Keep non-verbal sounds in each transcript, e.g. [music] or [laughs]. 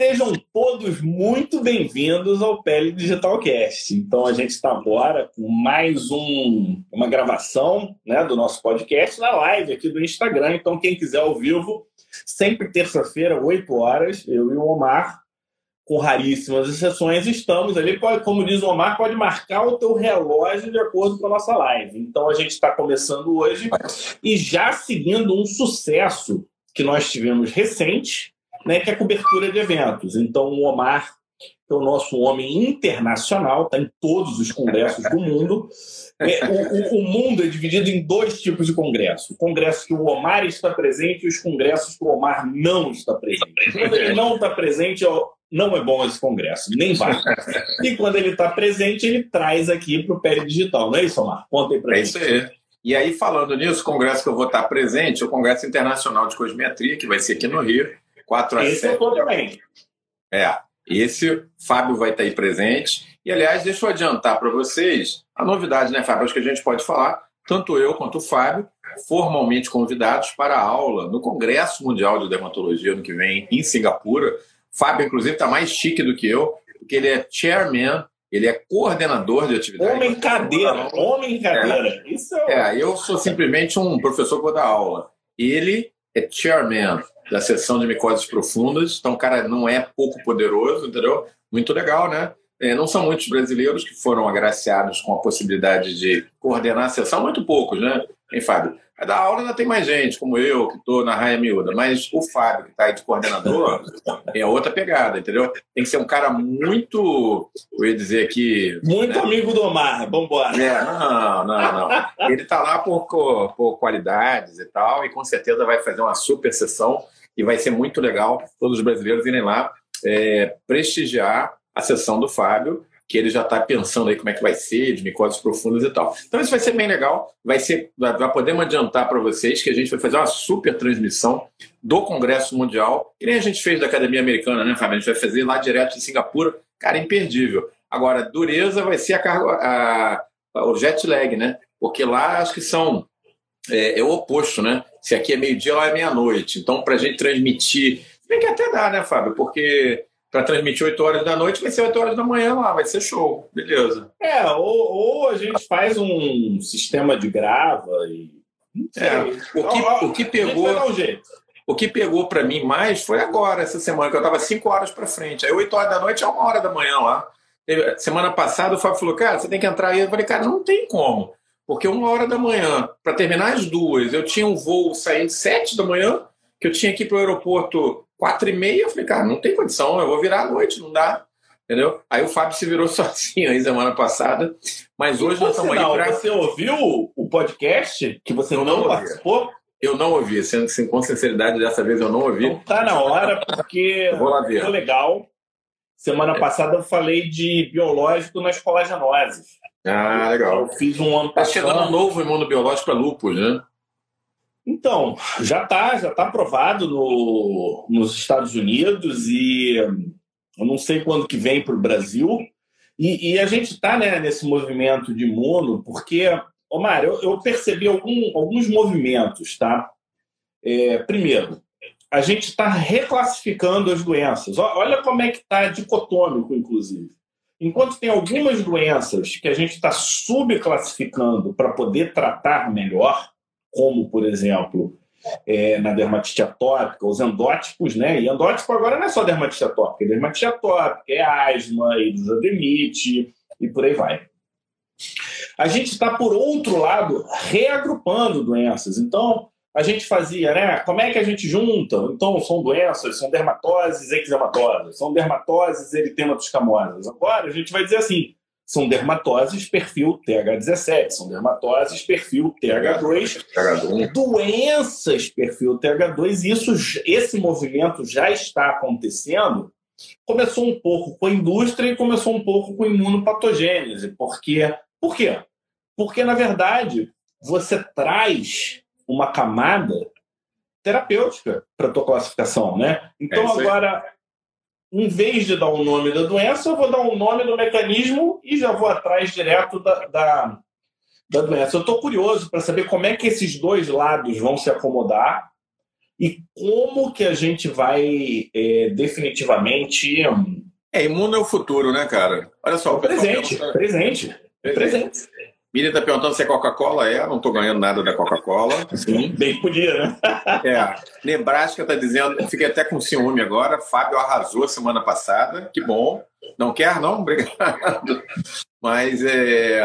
Sejam todos muito bem-vindos ao Pele Digital Cast. Então a gente está agora com mais um, uma gravação né, do nosso podcast na live aqui do Instagram. Então quem quiser ao vivo, sempre terça-feira, 8 horas, eu e o Omar, com raríssimas exceções, estamos ali, pode, como diz o Omar, pode marcar o teu relógio de acordo com a nossa live. Então a gente está começando hoje e já seguindo um sucesso que nós tivemos recente, né, que é a cobertura de eventos. Então, o Omar, é o nosso homem internacional, está em todos os congressos do mundo. É, o, o, o, mundo é dividido em dois tipos de congresso: o congresso que o Omar está presente e os congressos que o Omar não está presente. Quando ele não está presente, não é bom esse congresso, nem vai. E quando ele está presente, ele traz aqui para o Pele Digital, não é isso, Omar? Conta aí para é gente. Isso aí. E aí, falando nisso, o congresso que eu vou estar presente é o Congresso Internacional de Cosmetria, que vai ser aqui no Rio, 4 a esse 7. Esse eu também. É, esse Fábio vai estar aí presente. E, aliás, deixa eu adiantar para vocês a novidade, né, Fábio? Acho que a gente pode falar, tanto eu quanto o Fábio, formalmente convidados para a aula no Congresso Mundial de Dermatologia ano que vem, em Singapura. Fábio, inclusive, está mais chique do que eu, porque ele é chairman ele é coordenador de atividade. Homem cadeira, homem cadeira. É. Isso é... é, eu sou simplesmente um professor que vou dar aula. Ele é chairman da seção de micoses profundas, então o cara não é pouco poderoso, entendeu? Muito legal, né? É, não são muitos brasileiros que foram agraciados com a possibilidade de coordenar a sessão, muito poucos, né? Hein, Fábio? A da aula ainda tem mais gente, como eu, que estou na raia miúda, mas o Fábio, que está aí de coordenador, [laughs] é outra pegada, entendeu? Tem que ser um cara muito, eu ia dizer aqui... Muito né? amigo do Omar, vambora. É, não, não, não. Ele está lá por, por qualidades e tal, e com certeza vai fazer uma super sessão, e vai ser muito legal todos os brasileiros irem lá é, prestigiar a sessão do Fábio, que ele já está pensando aí como é que vai ser, de micoses profundas e tal. Então isso vai ser bem legal, vai ser, vai, podemos adiantar para vocês que a gente vai fazer uma super transmissão do Congresso Mundial, que nem a gente fez da Academia Americana, né, Fábio? A gente vai fazer lá direto de Singapura, cara, imperdível. Agora, dureza vai ser a carga, a, a, o jet lag, né? Porque lá acho que são é, é o oposto, né? Se aqui é meio-dia, lá é meia-noite. Então, para a gente transmitir, bem que até dá, né, Fábio? Porque para transmitir 8 horas da noite, vai ser 8 horas da manhã lá, vai ser show, beleza. É, ou, ou a gente faz um sistema de grava e. É, o, que, o que pegou. Um jeito. O que pegou para mim mais foi agora, essa semana, que eu estava 5 horas para frente. Aí 8 horas da noite é uma hora da manhã lá. Semana passada o Fábio falou, cara, você tem que entrar aí. Eu falei, cara, não tem como. Porque uma hora da manhã, para terminar as duas, eu tinha um voo saindo sete da manhã, que eu tinha que ir para o aeroporto quatro e meia, eu falei, cara, não tem condição, eu vou virar à noite, não dá. Entendeu? Aí o Fábio se virou [laughs] sozinho aí semana passada. Mas hoje nós estamos aí para. Você ouviu o podcast que você não, não participou? Eu não ouvi, sendo que com sinceridade, dessa vez eu não ouvi. Então tá na hora, porque [laughs] vou lá ver. foi legal. Semana é. passada eu falei de biológico nas colagenoses. Ah, legal. Eu fiz um ano Tá chegando um novo imunobiológico para lúpus, né? Então, já está já tá aprovado no, nos Estados Unidos e eu não sei quando que vem para o Brasil. E, e, a gente está né, nesse movimento de imuno porque, Omar, eu, eu percebi algum, alguns movimentos, tá? É, primeiro, a gente está reclassificando as doenças. Olha como é que está dicotômico, inclusive. Enquanto tem algumas doenças que a gente está subclassificando para poder tratar melhor, como, por exemplo, é, na dermatite atópica, os endótipos, né? E endótipo agora não é só dermatite atópica, é dermatite atópica, é asma, hidrosademite e por aí vai. A gente está, por outro lado, reagrupando doenças. Então, a gente fazia, né? Como é que a gente junta? Então, são doenças, são dermatoses eczematosas, são dermatoses eritematuscamosas. Agora, a gente vai dizer assim, são dermatoses perfil TH17, são dermatoses perfil TH2, TH2. doenças perfil TH2, isso, esse movimento já está acontecendo. Começou um pouco com a indústria e começou um pouco com imunopatogênese. Porque, por quê? Porque, na verdade, você traz uma camada terapêutica para a tua classificação, né? Então, é agora, em vez de dar o um nome da doença, eu vou dar o um nome do mecanismo e já vou atrás direto da, da, da doença. Eu estou curioso para saber como é que esses dois lados vão se acomodar e como que a gente vai é, definitivamente. É, imuno é o futuro, né, cara? Olha só, o presente, presente, presente. presente. Miriam está perguntando se é Coca-Cola. É, não estou ganhando nada da Coca-Cola. Sim, bem que podia, né? é. Nebraska está dizendo, fiquei até com ciúme agora. Fábio arrasou semana passada. Que bom. Não quer, não? Obrigado. Mas é.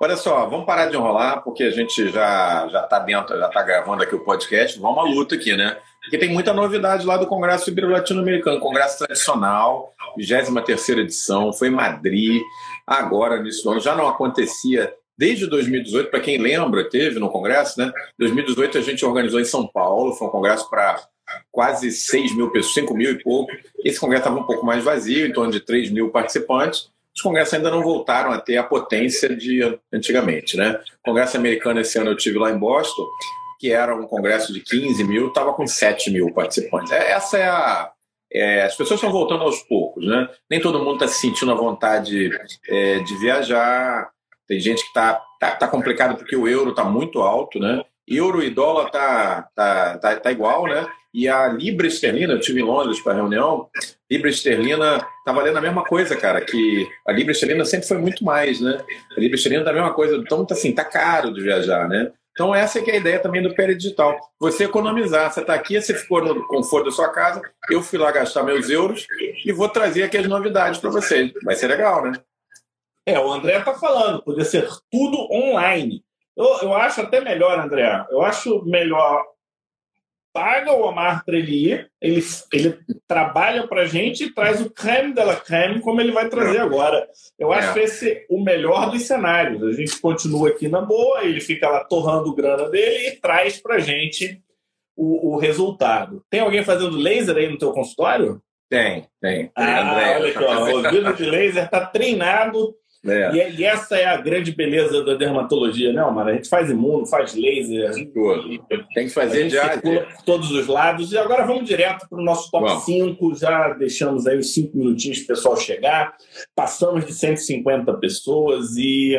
Olha só, vamos parar de enrolar, porque a gente já já está dentro, já está gravando aqui o podcast. Vamos à luta aqui, né? Porque tem muita novidade lá do Congresso Ibero-Latino-Americano, Congresso tradicional, 23 edição, foi em Madrid, agora nesse ano. Já não acontecia desde 2018, para quem lembra, teve no Congresso, né? 2018 a gente organizou em São Paulo, foi um congresso para quase 6 mil pessoas, 5 mil e pouco. Esse congresso estava um pouco mais vazio, em torno de 3 mil participantes os congressos ainda não voltaram a ter a potência de antigamente. Né? Congresso americano, esse ano eu tive lá em Boston, que era um congresso de 15 mil, estava com 7 mil participantes. É, essa é a. É, as pessoas estão voltando aos poucos, né? Nem todo mundo está se sentindo a vontade é, de viajar. Tem gente que está tá, tá complicado porque o euro está muito alto, né? Euro e dólar tá, tá, tá, tá igual, né? E a Libra Esterlina, eu estive em Londres para reunião, Libra Esterlina tá valendo a mesma coisa, cara, que a Libra Esterlina sempre foi muito mais, né? A Libra Esterlina tá a mesma coisa, então tá assim, tá caro de viajar, né? Então essa é que é a ideia também do Digital. Você economizar, você está aqui, você ficou no conforto da sua casa, eu fui lá gastar meus euros e vou trazer aqui as novidades para vocês. Vai ser legal, né? É, o André está falando, poder ser tudo online. Eu, eu acho até melhor, André. Eu acho melhor paga o Omar para ele ir, ele, ele trabalha para a gente e traz o creme dela creme, como ele vai trazer agora. Eu acho é. esse o melhor dos cenários. A gente continua aqui na boa, ele fica lá torrando grana dele e traz para a gente o, o, resultado. Tem alguém fazendo laser aí no teu consultório? Tem, tem. Ah, André, olha aqui, ó, o ouvido de laser está treinado é. E, e, essa é a grande beleza da dermatologia, né, Omar? A gente faz imuno, faz laser. Tem que fazer já. por todos os lados. E agora vamos direto para o nosso top 5. Já deixamos aí os 5 minutinhos para o pessoal chegar. Passamos de 150 pessoas e,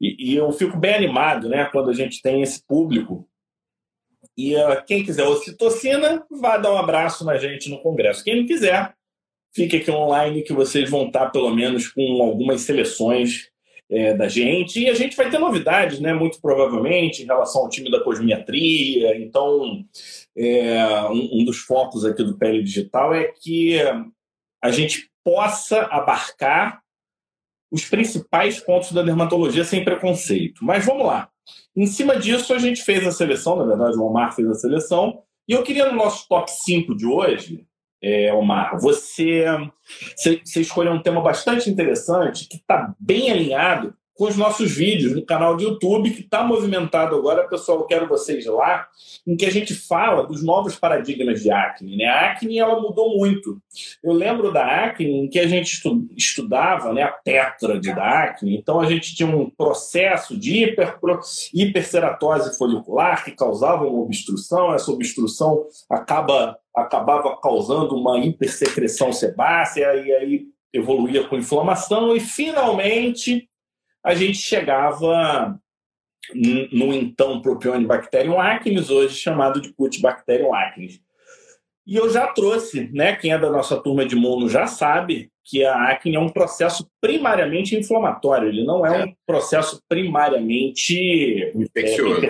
e, e, eu fico bem animado né, quando a gente tem esse público. E uh, quem quiser ocitocina, vá dar um abraço na gente no Congresso. Quem não quiser, fique aqui online que vocês vão estar pelo menos com algumas seleções é, da gente. E a gente vai ter novidades, né? Muito provavelmente, em relação ao time da cosmiatria. Então, é, um, um, dos focos aqui do Pele Digital é que a gente possa abarcar os principais pontos da dermatologia sem preconceito. Mas vamos lá. Em cima disso, a gente fez a seleção, na verdade, o Omar fez a seleção. E eu queria, no nosso top 5 de hoje, é, Omar, você, você escolheu um tema bastante interessante que está bem alinhado com os nossos vídeos no canal do YouTube, que está movimentado agora, pessoal, quero vocês lá, em que a gente fala dos novos paradigmas de acne. Né? A acne ela mudou muito. Eu lembro da acne em que a gente estudava né, a tétrade da acne, então a gente tinha um processo de hiper, hiperceratose folicular que causava uma obstrução, essa obstrução acaba, acabava causando uma hipersecreção sebácea, e aí evoluía com inflamação, e finalmente a gente chegava no então Propionibacterium acnes, hoje chamado de Cutibacterium acnes. E eu já trouxe, né? Quem é da nossa turma de mono já sabe que a acne é um processo primariamente inflamatório, ele não é, é. um processo primariamente infeccioso.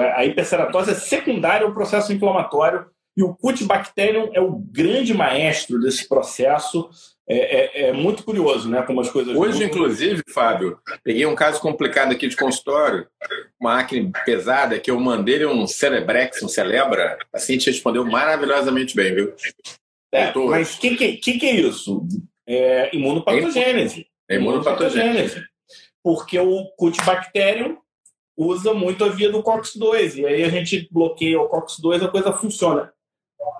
É, A hiperceratose é secundária ao processo inflamatório e o Cutibacterium é o grande maestro desse processo é, é, é, muito curioso, né? Como as coisas. Hoje, mudam. inclusive, Fábio, peguei um caso complicado aqui de consultório, uma acne pesada, que eu mandei um Celebrex, um Celebra, a te respondeu maravilhosamente bem, viu? É, mas o que, que, que, que, é isso? É imunopatogênese. É imunopatogênese. Porque o Cutibacterium usa muito a via do COX-2, e aí a gente bloqueia o COX-2, a coisa funciona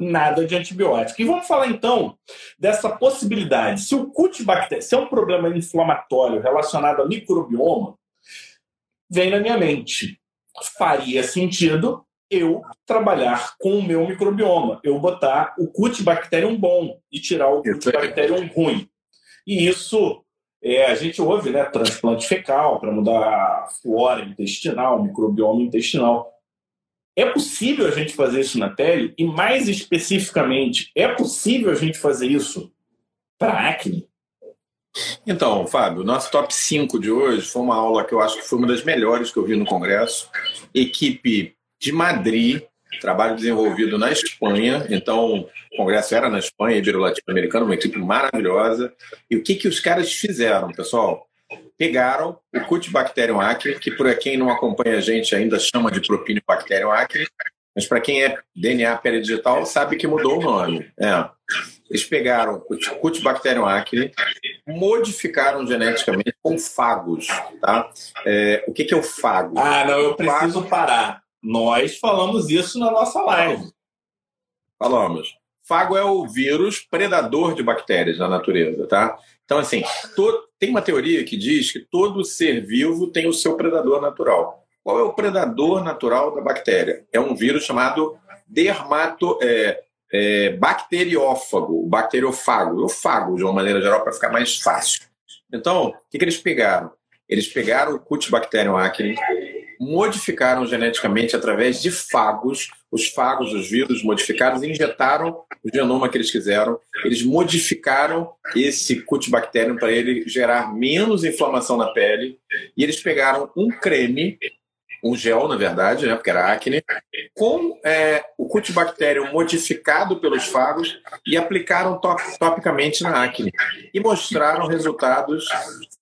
nada de antibiótico. E vamos falar então dessa possibilidade. Se o Cutibacter, se é um problema inflamatório relacionado ao microbioma, vem na minha mente. Faria sentido eu trabalhar com o meu microbioma, eu botar o Cutibacterium bom e tirar o Cutibacterium ruim. E isso é, a gente ouve, né, transplante fecal para mudar a flora intestinal, microbioma intestinal É possível a gente fazer isso na pele? E mais especificamente, é possível a gente fazer isso para acne? Então, Fábio, nosso top 5 de hoje foi uma aula que eu acho que foi uma das melhores que eu vi no Congresso. Equipe de Madrid, trabalho desenvolvido na Espanha. Então, o Congresso era na Espanha, Ibero Latino-Americano, uma equipe maravilhosa. E o que, que os caras fizeram, pessoal? Pegaram o Cutibacterium acne, que por quem não acompanha a gente ainda chama de Propinibacterium acne, mas para quem é DNA pele digital sabe que mudou o nome. É. Eles pegaram o Cutibacterium acne, modificaram geneticamente com fagos, tá? É, o que, que é o fago? Ah, não, eu preciso fago... parar. Nós falamos isso na nossa live. Falamos. Fago é o vírus predador de bactérias na natureza, tá? Então, assim, to... tem uma teoria que diz que todo ser vivo tem o seu predador natural. Qual é o predador natural da bactéria? É um vírus chamado dermato, é, é, bacteriófago, bacteriofago, o fago, de uma maneira geral, para ficar mais fácil. Então, o que, que eles pegaram? Eles pegaram o Cutibacterium acne, modificaram geneticamente através de fagos, os fagos, os vírus modificados, injetaram o genoma que eles quiseram, eles modificaram esse Cutibacterium para ele gerar menos inflamação na pele, e eles pegaram um creme um gel, na verdade, né, porque era acne, com é, o cutibacterium modificado pelos fagos e aplicaram top, topicamente na acne. E mostraram resultados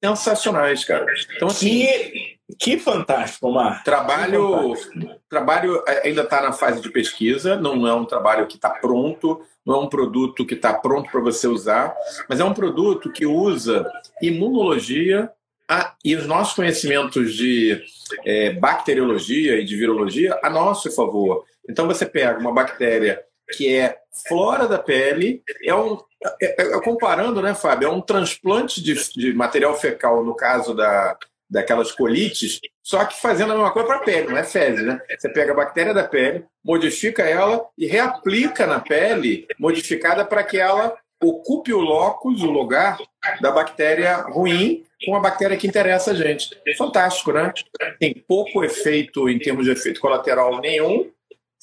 sensacionais, cara. Então, assim, que, que fantástico, Mar. Trabalho, fantástico. trabalho ainda está na fase de pesquisa, não é um trabalho que está pronto, não é um produto que está pronto para você usar, mas é um produto que usa imunologia ah, e os nossos conhecimentos de é, bacteriologia e de virologia a nosso favor. Então você pega uma bactéria que é fora da pele, é um. É, é, comparando, né, Fábio? É um transplante de, de material fecal, no caso da, daquelas colites, só que fazendo a mesma coisa para a pele, não é fezes, né? Você pega a bactéria da pele, modifica ela e reaplica na pele, modificada para que ela ocupe o locus, o lugar da bactéria ruim com a bactéria que interessa a gente. Fantástico, né? Tem pouco efeito em termos de efeito colateral nenhum,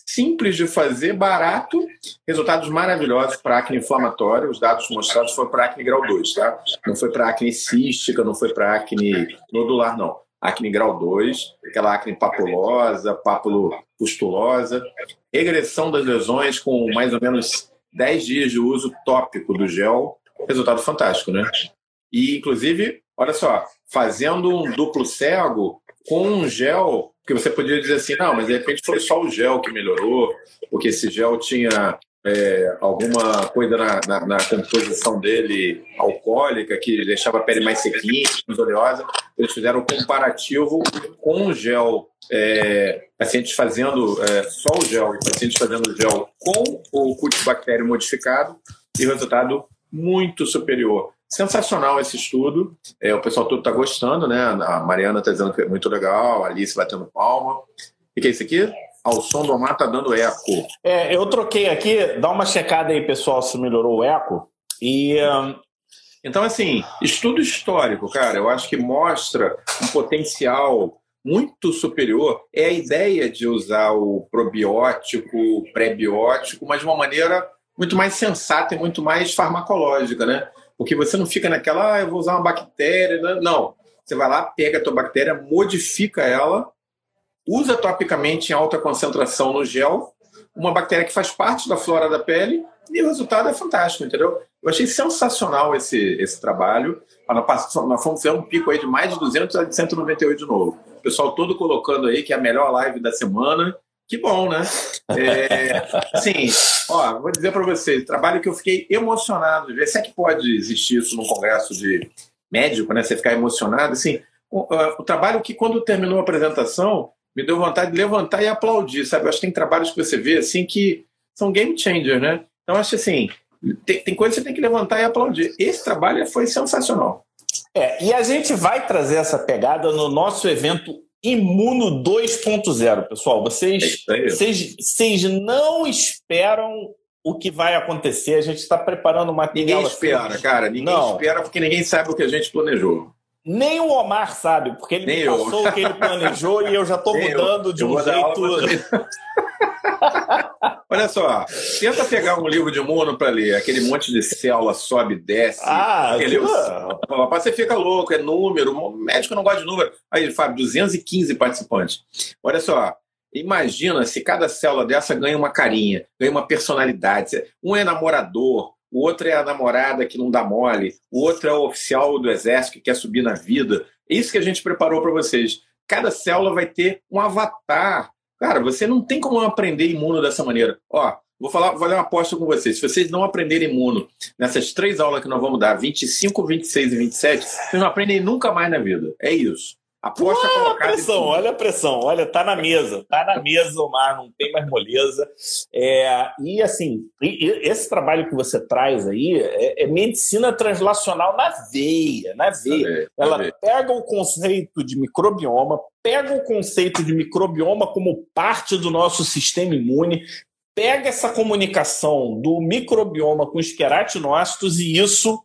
simples de fazer, barato, resultados maravilhosos para acne inflamatória. Os dados mostrados foram para acne grau 2, tá? Não foi para acne cística, não foi para acne nodular, não. Acne grau 2, aquela acne papulosa, papulo-pustulosa, regressão das lesões com mais ou menos 10 dias de uso tópico do gel, resultado fantástico, né? E, inclusive, olha só, fazendo um duplo cego com um gel, que você podia dizer assim, não, mas de repente foi só o gel que melhorou, porque esse gel tinha é, alguma coisa na, na, na, composição dele alcoólica que deixava a pele mais sequinha, mais oleosa. Eles fizeram um comparativo com o gel, é, pacientes fazendo é, só o gel e pacientes fazendo gel com o cultibactério modificado e resultado muito superior. Sensacional esse estudo. É, o pessoal todo está gostando, né? A Mariana está dizendo que é muito legal, a Alice batendo palma. O que é isso aqui? Ao som do mar tá dando eco. É, eu troquei aqui, dá uma checada aí, pessoal, se melhorou o eco. E. Um... Então, assim, estudo histórico, cara, eu acho que mostra um potencial muito superior. É a ideia de usar o probiótico, o pré-biótico, mas de uma maneira muito mais sensata e muito mais farmacológica, né? Porque você não fica naquela, ah, eu vou usar uma bactéria. Não. Você vai lá, pega a tua bactéria, modifica ela usa topicamente em alta concentração no gel, uma bactéria que faz parte da flora da pele, e o resultado é fantástico, entendeu? Eu achei sensacional esse, esse trabalho. Nós fomos ver um pico aí de mais de 200 a 198 de novo. O pessoal todo colocando aí que é a melhor live da semana. Que bom, né? É, sim, ó, vou dizer para vocês, trabalho que eu fiquei emocionado de ver. Se é que pode existir isso num congresso de médico, né? Você ficar emocionado, assim, o, o trabalho que quando terminou a apresentação, me deu vontade de levantar e aplaudir, sabe? Eu acho que tem trabalhos que você vê assim que são game changer, né? Então acho assim, tem, tem coisas que você tem que levantar e aplaudir. Esse trabalho foi sensacional. É, e a gente vai trazer essa pegada no nosso evento Imuno 2.0, pessoal. Vocês, é vocês, vocês não esperam o que vai acontecer. A gente está preparando uma Ninguém espera, cara. Ninguém não. espera porque ninguém sabe o que a gente planejou. Nem o Omar sabe, porque ele Nem me passou eu. o que ele planejou e eu já estou mudando eu. de um jeito. [laughs] [laughs] Olha só, tenta pegar um livro de imuno para ler, aquele monte de célula sobe, desce. Ah, aquele, você fica louco, é número, o médico não gosta de número. Aí, Fábio, 215 participantes. Olha só, imagina se cada célula dessa ganha uma carinha, ganha uma personalidade. Um é namorador, o outro é a namorada que não dá mole, o outro é o oficial do exército que quer subir na vida. É isso que a gente preparou para vocês. Cada célula vai ter um avatar Cara, você não tem como aprender imuno dessa maneira. Ó, vou falar, vou fazer uma aposta com vocês. Se vocês não aprenderem imuno nessas três aulas que nós vamos dar, 25, 26 e 27, vocês não aprendem nunca mais na vida. É isso. Aposta Ué, colocada. A pressão, olha a pressão, olha, tá na mesa, tá na mesa, Omar, não tem mais moleza. É, e assim, esse trabalho que você traz aí é, é medicina translacional na veia, na veia. Ela pega o conceito de microbioma, pega o conceito de microbioma como parte do nosso sistema imune, pega essa comunicação do microbioma com os queratinócitos e isso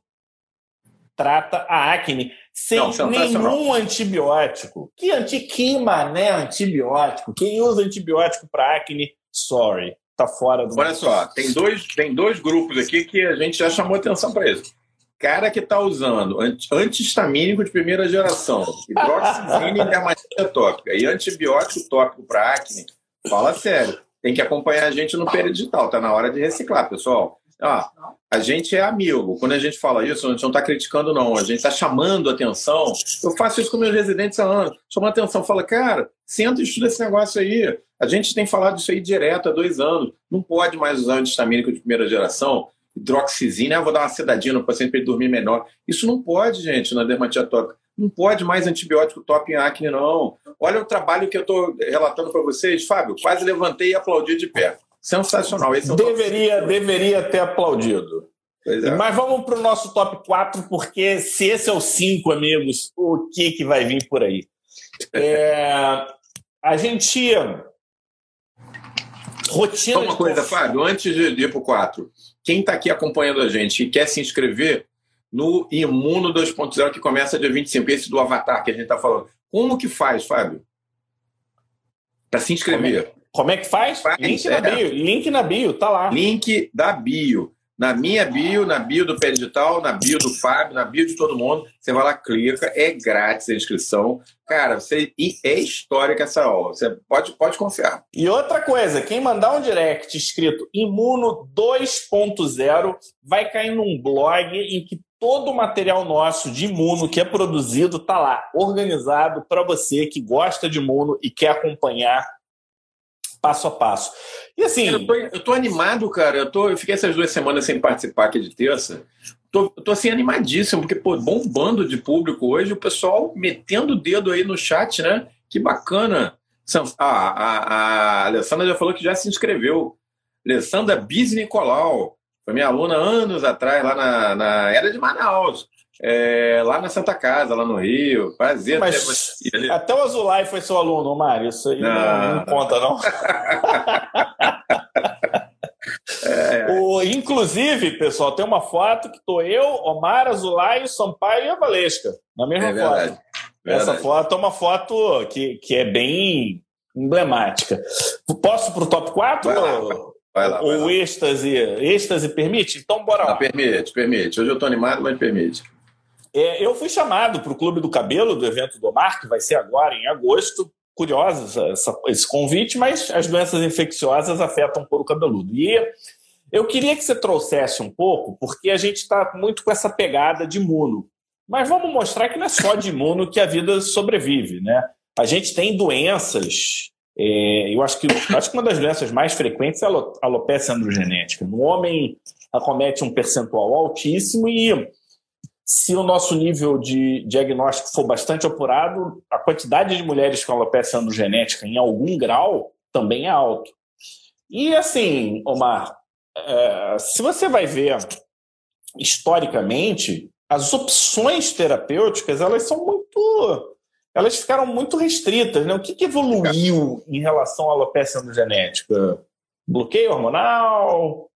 trata a acne sem não, nenhum antibiótico. Que antiquima, né? Antibiótico. Quem usa antibiótico para acne, sorry, tá fora do. Olha só, tem dois, tem dois grupos aqui que a gente já chamou atenção para isso. Cara que está usando antihistamínico de primeira geração, hidroxizina e dermatite atópica e antibiótico tópico para acne, fala sério. Tem que acompanhar a gente no período digital. Tá na hora de reciclar, pessoal. Ah, a gente é amigo. Quando a gente fala isso, a gente não está criticando, não. A gente está chamando atenção. Eu faço isso com meus residentes há anos. Chama atenção, fala, cara, senta e estuda esse negócio aí. A gente tem falado isso aí direto há dois anos. Não pode mais usar antihistamínico de primeira geração, hidroxizina, ah, vou dar uma sedadinha no paciente para ele dormir melhor. Isso não pode, gente, na dermatite atópica. Não pode mais antibiótico top em acne, não. Olha o trabalho que eu estou relatando para vocês. Fábio, quase levantei e aplaudi de pé. Sensacional. Esse é deveria, deveria ter aplaudido. É. Mas vamos para o nosso top 4, porque se esse é o 5, amigos, o que, que vai vir por aí? [laughs] É, a gente. Rotina. Só uma coisa. Fábio, antes de ir para o 4, quem está aqui acompanhando a gente e quer se inscrever no Imuno 2.0, que começa dia 25, esse do Avatar que a gente está falando, como que faz, Fábio? Para se inscrever. Como é que faz? faz link é. na bio. Link na bio, tá lá. Link da bio. Na minha bio, na bio do Pé Digital, na bio do Fábio, na bio de todo mundo. Você vai lá, clica, é grátis a inscrição. Cara, você, é histórica essa aula. Você pode, pode confiar. E outra coisa, quem mandar um direct escrito Imuno 2.0 vai cair num blog em que todo o material nosso de imuno que é produzido tá lá, organizado para você que gosta de imuno e quer acompanhar passo a passo. E assim. Eu tô, eu tô animado, cara. Eu, tô, eu fiquei essas duas semanas sem participar aqui de terça. Tô, tô assim animadíssimo, porque, pô, bombando de público hoje, o pessoal metendo o dedo aí no chat, né? Que bacana. Ah, a, a Alessandra já falou que já se inscreveu. Alessandra Bis Nicolau. Foi minha aluna anos atrás, lá na, na Era de Manaus. É, lá na Santa Casa, lá no Rio. Prazer Mas você. Até o Azulay foi seu aluno, Mário. Isso aí não, não, não conta, não. [laughs] [laughs] é. o, inclusive, pessoal, tem uma foto que estou eu, Omar, Azulay, Sampaio e a Valesca. Na mesma é foto. Verdade. Essa foto é uma foto que, que é bem emblemática. Posso para o top 4? Vai lá, vai lá, vai o êxtase, êxtase permite? Então bora lá. permite, permite. Hoje eu estou animado, mas permite. É, eu fui chamado para o Clube do Cabelo, do evento do Mar, que vai ser agora em agosto. Curioso essa, esse convite, mas as doenças infecciosas afetam o cabeludo. E eu queria que você trouxesse um pouco, porque a gente está muito com essa pegada de imuno. Mas vamos mostrar que não é só de imuno que a vida sobrevive, né? A gente tem doenças. É, eu acho que, acho que uma das doenças mais frequentes é a alopecia androgenética. No homem, acomete um percentual altíssimo e se o nosso nível de diagnóstico for bastante apurado, a quantidade de mulheres com alopecia androgenética em algum grau também é alto. E assim, Omar, é, se você vai ver historicamente, as opções terapêuticas elas são muito, elas ficaram muito restritas, né? O que, que evoluiu em relação à alopecia androgenética? Bloqueio hormonal?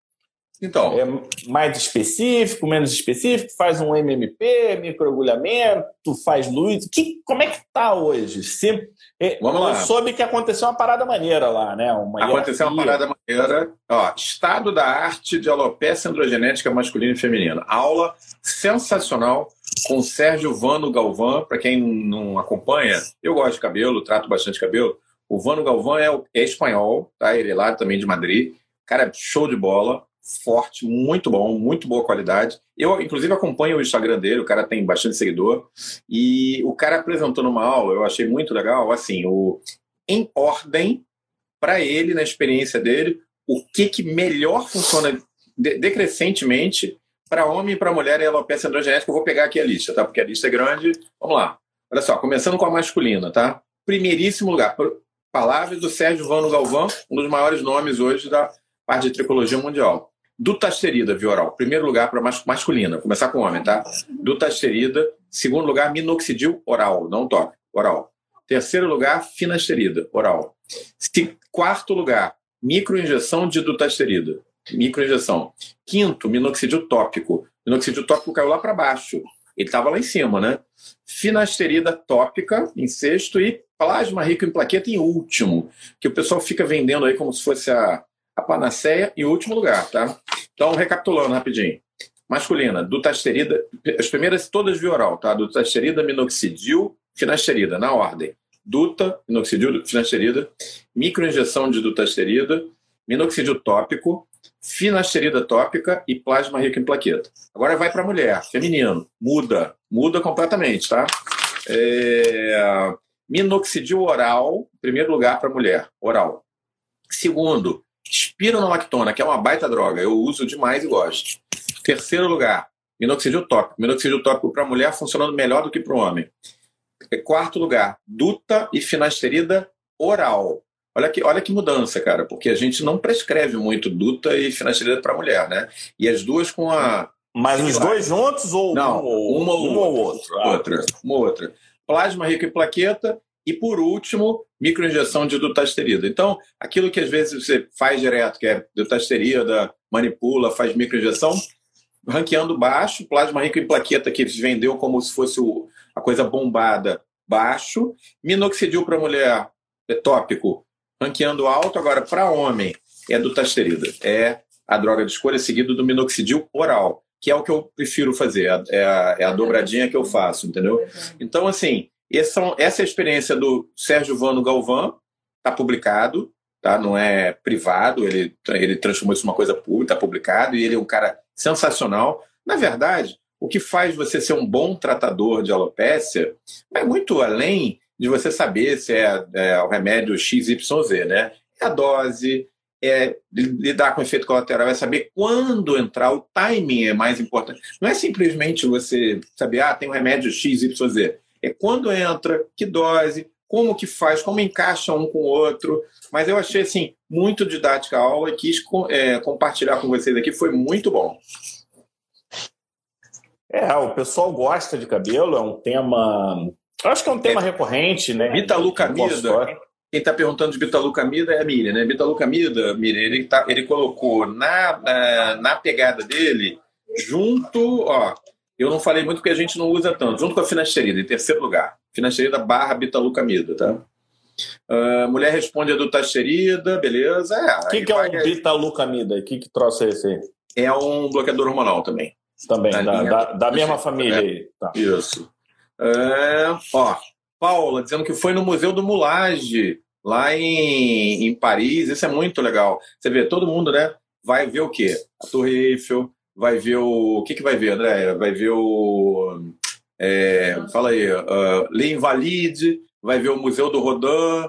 Então, é mais específico, menos específico, faz um MMP, microagulhamento, faz luz. Que, como é que tá hoje? Se, é, Vamos lá. Eu soube que aconteceu uma parada maneira lá, né? Uma aconteceu uma parada maneira. Ó, Estado da arte de alopecia androgenética masculina e feminina. Aula sensacional com Sérgio Vano Galvão. Para quem não acompanha, eu gosto de cabelo, trato bastante cabelo. O Vano Galvão é, é espanhol, tá? Ele é lá também de Madrid. Cara, show de bola forte, muito bom, muito boa qualidade. Eu, inclusive, acompanho o Instagram dele, o cara tem bastante seguidor. E o cara apresentou numa aula, eu achei muito legal, assim, o em ordem, para ele, na experiência dele, o que, que melhor funciona de, decrescentemente para homem e para mulher em alopecia androgenética. Eu vou pegar aqui a lista, tá? Porque a lista é grande. Vamos lá. Olha só, começando com a masculina, tá? Primeiríssimo lugar. Palavras do Sérgio Vano Galvão, um dos maiores nomes hoje da parte de tricologia mundial. Dutasterida via oral. Primeiro lugar para masculina. Vou começar com homem, tá? Dutasterida. Segundo lugar, minoxidil oral. Não toque. Oral. Terceiro lugar, finasterida. Oral. Quarto lugar, microinjeção de dutasterida. Microinjeção. Quinto, minoxidil tópico. Minoxidil tópico caiu lá para baixo. Ele estava lá em cima, né? Finasterida tópica em sexto e plasma rico em plaqueta em último, que o pessoal fica vendendo aí como se fosse a a panaceia em último lugar, tá? Então, recapitulando rapidinho. Masculina, dutasterida, as primeiras todas via oral, tá? Dutasterida, minoxidil, finasterida, na ordem. Duta, minoxidil, finasterida, microinjeção de dutasterida, minoxidil tópico, finasterida tópica e plasma rico em plaqueta. Agora vai para mulher, feminino, muda, muda completamente, tá? É... Minoxidil oral, primeiro lugar para mulher, oral. Segundo, Espironolactona, que é uma baita droga, eu uso demais e gosto. Terceiro lugar, minoxidil tópico. Minoxidil tópico para mulher funcionando melhor do que para o homem. Quarto lugar, duta e finasterida oral. Olha que, olha que mudança, cara, porque a gente não prescreve muito duta e finasterida para mulher, né? E as duas com a. Mas os dois juntos ou não? uma, ou, uma ou outra. Outra, uma outra. Plasma rico em plaqueta e, por último, microinjeção de dutasterida. Então, aquilo que às vezes você faz direto, que é dutasterida, manipula, faz microinjeção, ranqueando baixo, plasma rico em plaqueta que eles vendeu como se fosse o, a coisa bombada, baixo, minoxidil para mulher é tópico, ranqueando alto, agora para homem é dutasterida, é a droga de escolha seguido do minoxidil oral, que é o que eu prefiro fazer, é a, é a dobradinha que eu faço, entendeu? Então, assim, são, essa é a experiência do Sérgio Vano Galvão, está publicado, tá? não é privado, ele, ele transformou isso numa coisa pública, está publicado, e ele é um cara sensacional. Na verdade, o que faz você ser um bom tratador de alopécia vai muito além de você saber se é, é o remédio XYZ, né? É a dose, é lidar com efeito colateral, é saber quando entrar, o timing é mais importante. Não é simplesmente você saber, ah, tem um remédio XYZ é quando entra, que dose, como que faz, como encaixa um com o outro. Mas eu achei assim muito didática a aula e quis é, compartilhar com vocês aqui, foi muito bom. É, o pessoal gosta de cabelo, é um tema. Acho que é um tema é, recorrente, né? Bitalucamida. Quem está perguntando de bitalucamida é a Miriam, né? Bitalucamida, Miriam, ele, tá, ele colocou na, na, na pegada dele, junto, ó, eu não falei muito porque a gente não usa tanto. Junto com a finasterida, em terceiro lugar. Finasterida barra bitalucamida, tá? Uh, mulher responde a dutasterida, beleza. É, o que, que é um bitalucamida? O que, que trouxe esse aí? É um bloqueador hormonal também. Também, da, da, da, da mesma família aí. Tá. Isso. É, ó, Paula dizendo que foi no Museu do Moulage, lá em, em Paris. Isso é muito legal. Você vê, todo mundo, né? Vai ver o quê? A Torre Eiffel, vai ver o. O que, que vai ver, André? Vai ver o. É, fala aí, uh, L'Invalide, vai ver o Museu do Rodin.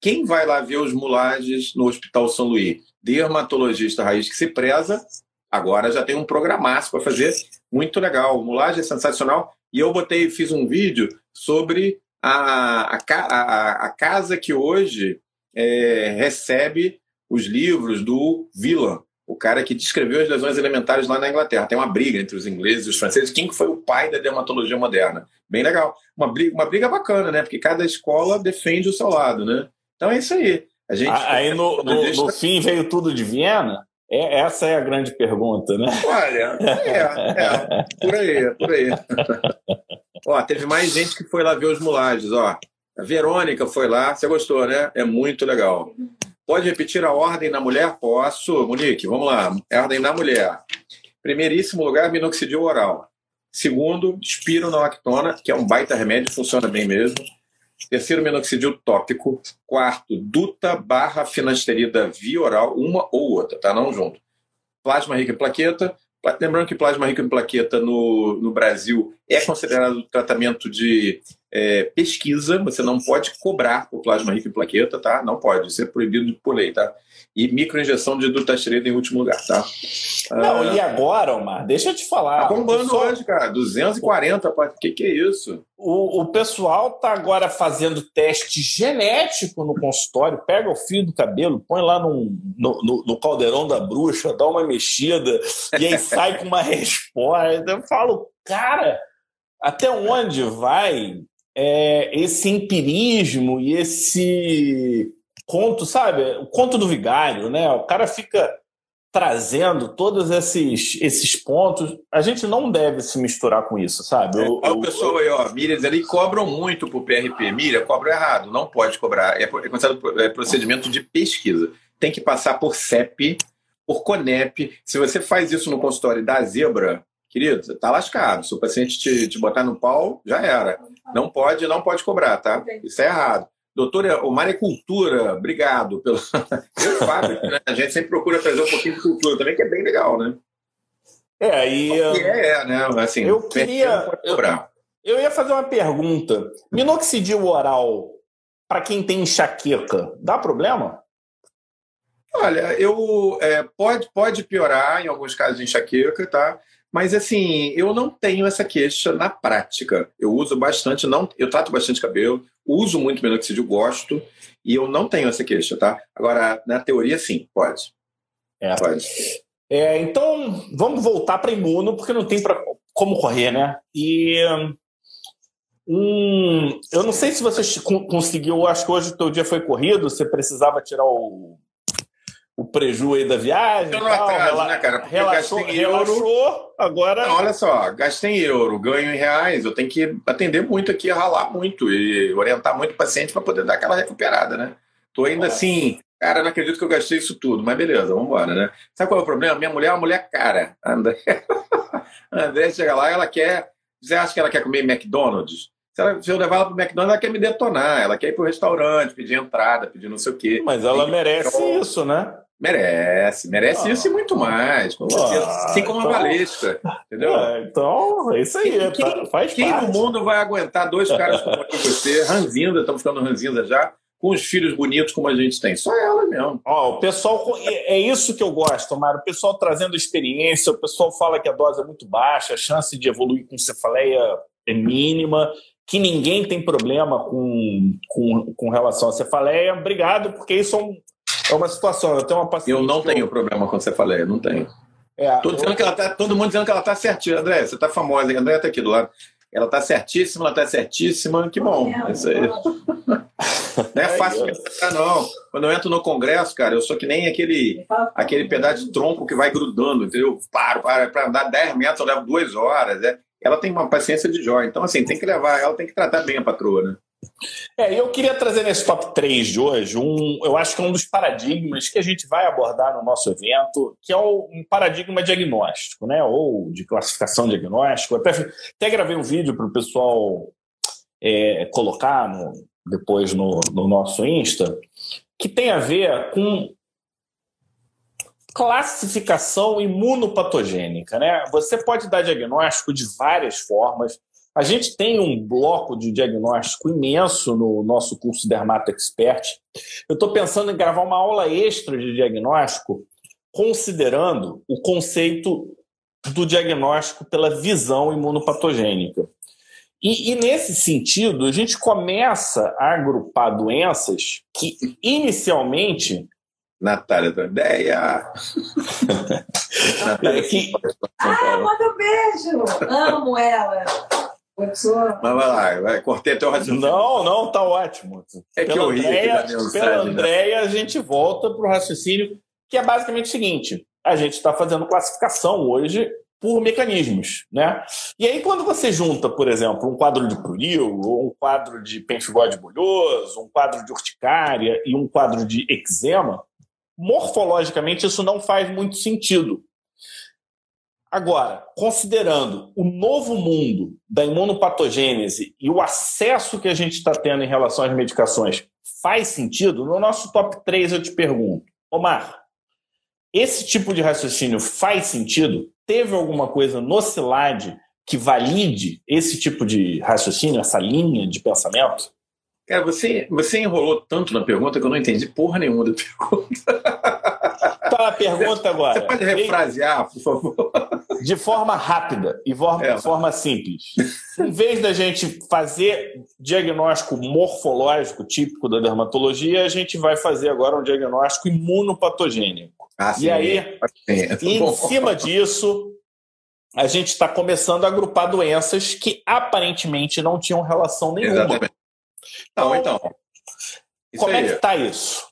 Quem vai lá ver os mulages no Hospital São Luís? Dermatologista raiz que se preza, agora já tem um programaço para fazer, muito legal. O é sensacional. E eu botei, fiz um vídeo sobre a, a, a, a casa que hoje é, recebe os livros do Villan, o cara que descreveu as lesões elementares lá na Inglaterra. Tem uma briga entre os ingleses e os franceses. Quem foi o pai da dermatologia moderna? Bem legal. Uma briga, uma briga bacana, né? Porque cada escola defende o seu lado, né? Então é isso aí. A gente aí no, [laughs] no, no fim veio tudo de Viena? É, essa é a grande pergunta, né? Olha, é, é, por aí, por aí. [laughs] ó, teve mais gente que foi lá ver os mulages, ó. A Verônica foi lá, você gostou, né? É muito legal. Pode repetir a ordem na mulher? Posso. Monique, vamos lá. Ordem na mulher. Primeiríssimo lugar, minoxidil oral. Segundo, espironolactona, que é um baita remédio, funciona bem mesmo. Terceiro, minoxidil tópico. Quarto, duta barra finasterida via oral, uma ou outra, tá? Não junto. Plasma rica em plaqueta. Lembrando que plasma rico em plaqueta no, no Brasil é considerado tratamento de é, pesquisa, você não pode cobrar por plasma rico em plaqueta, tá? Não pode, isso é proibido por lei, tá? E microinjeção de dutasterida em último lugar, tá? Não, ah, e agora, Omar, deixa eu te falar. Tá bombando pessoal... hoje, cara, 240, o que, que é isso? O, o pessoal tá agora fazendo teste genético no consultório, pega o fio do cabelo, põe lá no, no, no caldeirão da bruxa, dá uma mexida, e aí [laughs] sai com uma resposta. Eu falo, cara, até onde vai é, esse empirismo e esse conto, sabe? O conto do vigário, né? O cara fica trazendo todos esses, esses pontos. A gente não deve se misturar com isso, sabe? É, olha o pessoal aí, ó, Miriam ali cobram muito por PRP. Miriam, cobra errado, não pode cobrar. É, é considerado é procedimento de pesquisa. Tem que passar por CEP, por CONEP. Se você faz isso no consultório da Zebra, querido, você tá lascado. Se o paciente te, te botar no pau, já era. Não pode, não pode cobrar, tá? Isso é errado. Doutora, o Mar é cultura, obrigado pelo. [laughs] Eu Fábio, né? A gente sempre procura trazer um pouquinho de cultura também, que é bem legal, né? É, aí. É, é, né? Assim, eu queria. Eu, eu ia fazer uma pergunta. Minoxidil oral, para quem tem enxaqueca, dá problema? Olha, eu é, pode, pode piorar em alguns casos de enxaqueca, tá? Mas assim, eu não tenho essa queixa na prática. Eu uso bastante, não, eu trato bastante cabelo, uso muito minoxidil, gosto, e eu não tenho essa queixa, tá? Agora, na teoria, sim, pode. É. Pode. É, então, vamos voltar para imuno, porque não tem pra, como correr, né? E um, eu não sei se você conseguiu, acho que hoje o teu dia foi corrido, você precisava tirar o o preju aí da viagem. Eu não tal, atraso, rela né, cara? Porque relaxou, gastei em euro. Relaxou, agora. Não, olha só, gastei em euro, ganho em reais, eu tenho que atender muito aqui, ralar muito e orientar muito o paciente para poder dar aquela recuperada, né? Tô ainda assim, cara, não acredito que eu gastei isso tudo, mas beleza, vamos embora, né? Sabe qual é o problema? Minha mulher é uma mulher cara. André, [laughs] André chega lá, ela quer. Você acha que ela quer comer McDonald's? Se, ela, se eu levar ela para o McDonald's, ela quer me detonar, ela quer ir para o restaurante, pedir entrada, pedir não sei o quê. Mas ela merece isso, né? Merece, merece ah, isso e muito mais. Com ah, assim como então, a balística. Entendeu? É, então, é isso aí. Quem, tá, faz quem parte. no mundo vai aguentar dois caras como aqui você, [laughs] ranzinda, estamos ficando ranzinda já, com os filhos bonitos como a gente tem? Só ela mesmo. Ó, o pessoal, é, é isso que eu gosto, Mário. O pessoal trazendo experiência, o pessoal fala que a dose é muito baixa, a chance de evoluir com cefaleia é mínima que ninguém tem problema com, com, com relação à cefaleia. Obrigado, porque isso é um, é uma situação. Eu tenho uma paciente. Eu não tenho eu... problema com cefaleia, não tenho. É, eu... que ela tá, todo mundo dizendo que ela está certinha. André, você está famosa, hein? André está aqui do lado. Ela está certíssima, ela está certíssima. Que bom. É isso aí. [laughs] não é fácil pensar, não. Quando eu entro no congresso, cara, eu sou que nem aquele, aquele pedaço de tronco que vai grudando, entendeu? Paro, para, para andar 10 metros, eu levo duas horas. É. Ela tem uma paciência de jóia. Então, assim, tem que levar, ela tem que tratar bem a patroa, né? É, eu queria trazer nesse top 3 de hoje um, eu acho que é um dos paradigmas que a gente vai abordar no nosso evento, que é um paradigma diagnóstico, né? Ou de classificação diagnóstico. Até, até gravei um vídeo para o pessoal é, colocar no, depois no, no nosso Insta, que tem a ver com classificação imunopatogênica, né? Você pode dar diagnóstico de várias formas. A gente tem um bloco de diagnóstico imenso no nosso curso Dermato Expert. Eu estou pensando em gravar uma aula extra de diagnóstico, considerando o conceito do diagnóstico pela visão imunopatogênica. E, e, nesse sentido, a gente começa a agrupar doenças que inicialmente. Natália da ideia! [laughs] Natália, que... Ah, manda um beijo! Amo ela! Mas vai lá, vai, cortei teu raciocínio. Não, não, tá ótimo. É que eu ri Andréia, Pela né? Andréia, a gente volta para o raciocínio, que é basicamente o seguinte: a gente está fazendo classificação hoje por mecanismos, né? E aí quando você junta, por exemplo, um quadro de pruril, ou um quadro de pemphigoide bolhoso, um quadro de urticária e um quadro de eczema, morfologicamente isso não faz muito sentido. Agora, considerando o novo mundo da imunopatogênese e o acesso que a gente está tendo em relação às medicações, faz sentido? No nosso top 3 eu te pergunto, Omar, esse tipo de raciocínio faz sentido? Teve alguma coisa no CILAD que valide esse tipo de raciocínio, essa linha de pensamento? Cara, você, você enrolou tanto na pergunta que eu não entendi porra nenhuma da [laughs] pergunta. Tá a pergunta agora. Você pode refrasear, por favor? De forma rápida e forma, é, forma simples. Em vez da gente fazer diagnóstico morfológico típico da dermatologia, a gente vai fazer agora um diagnóstico imunopatogênico. Ah, sim, e aí, sim. em cima disso, a gente está começando a agrupar doenças que aparentemente não tinham relação nenhuma. Exatamente. Então, então como aí. é que está isso?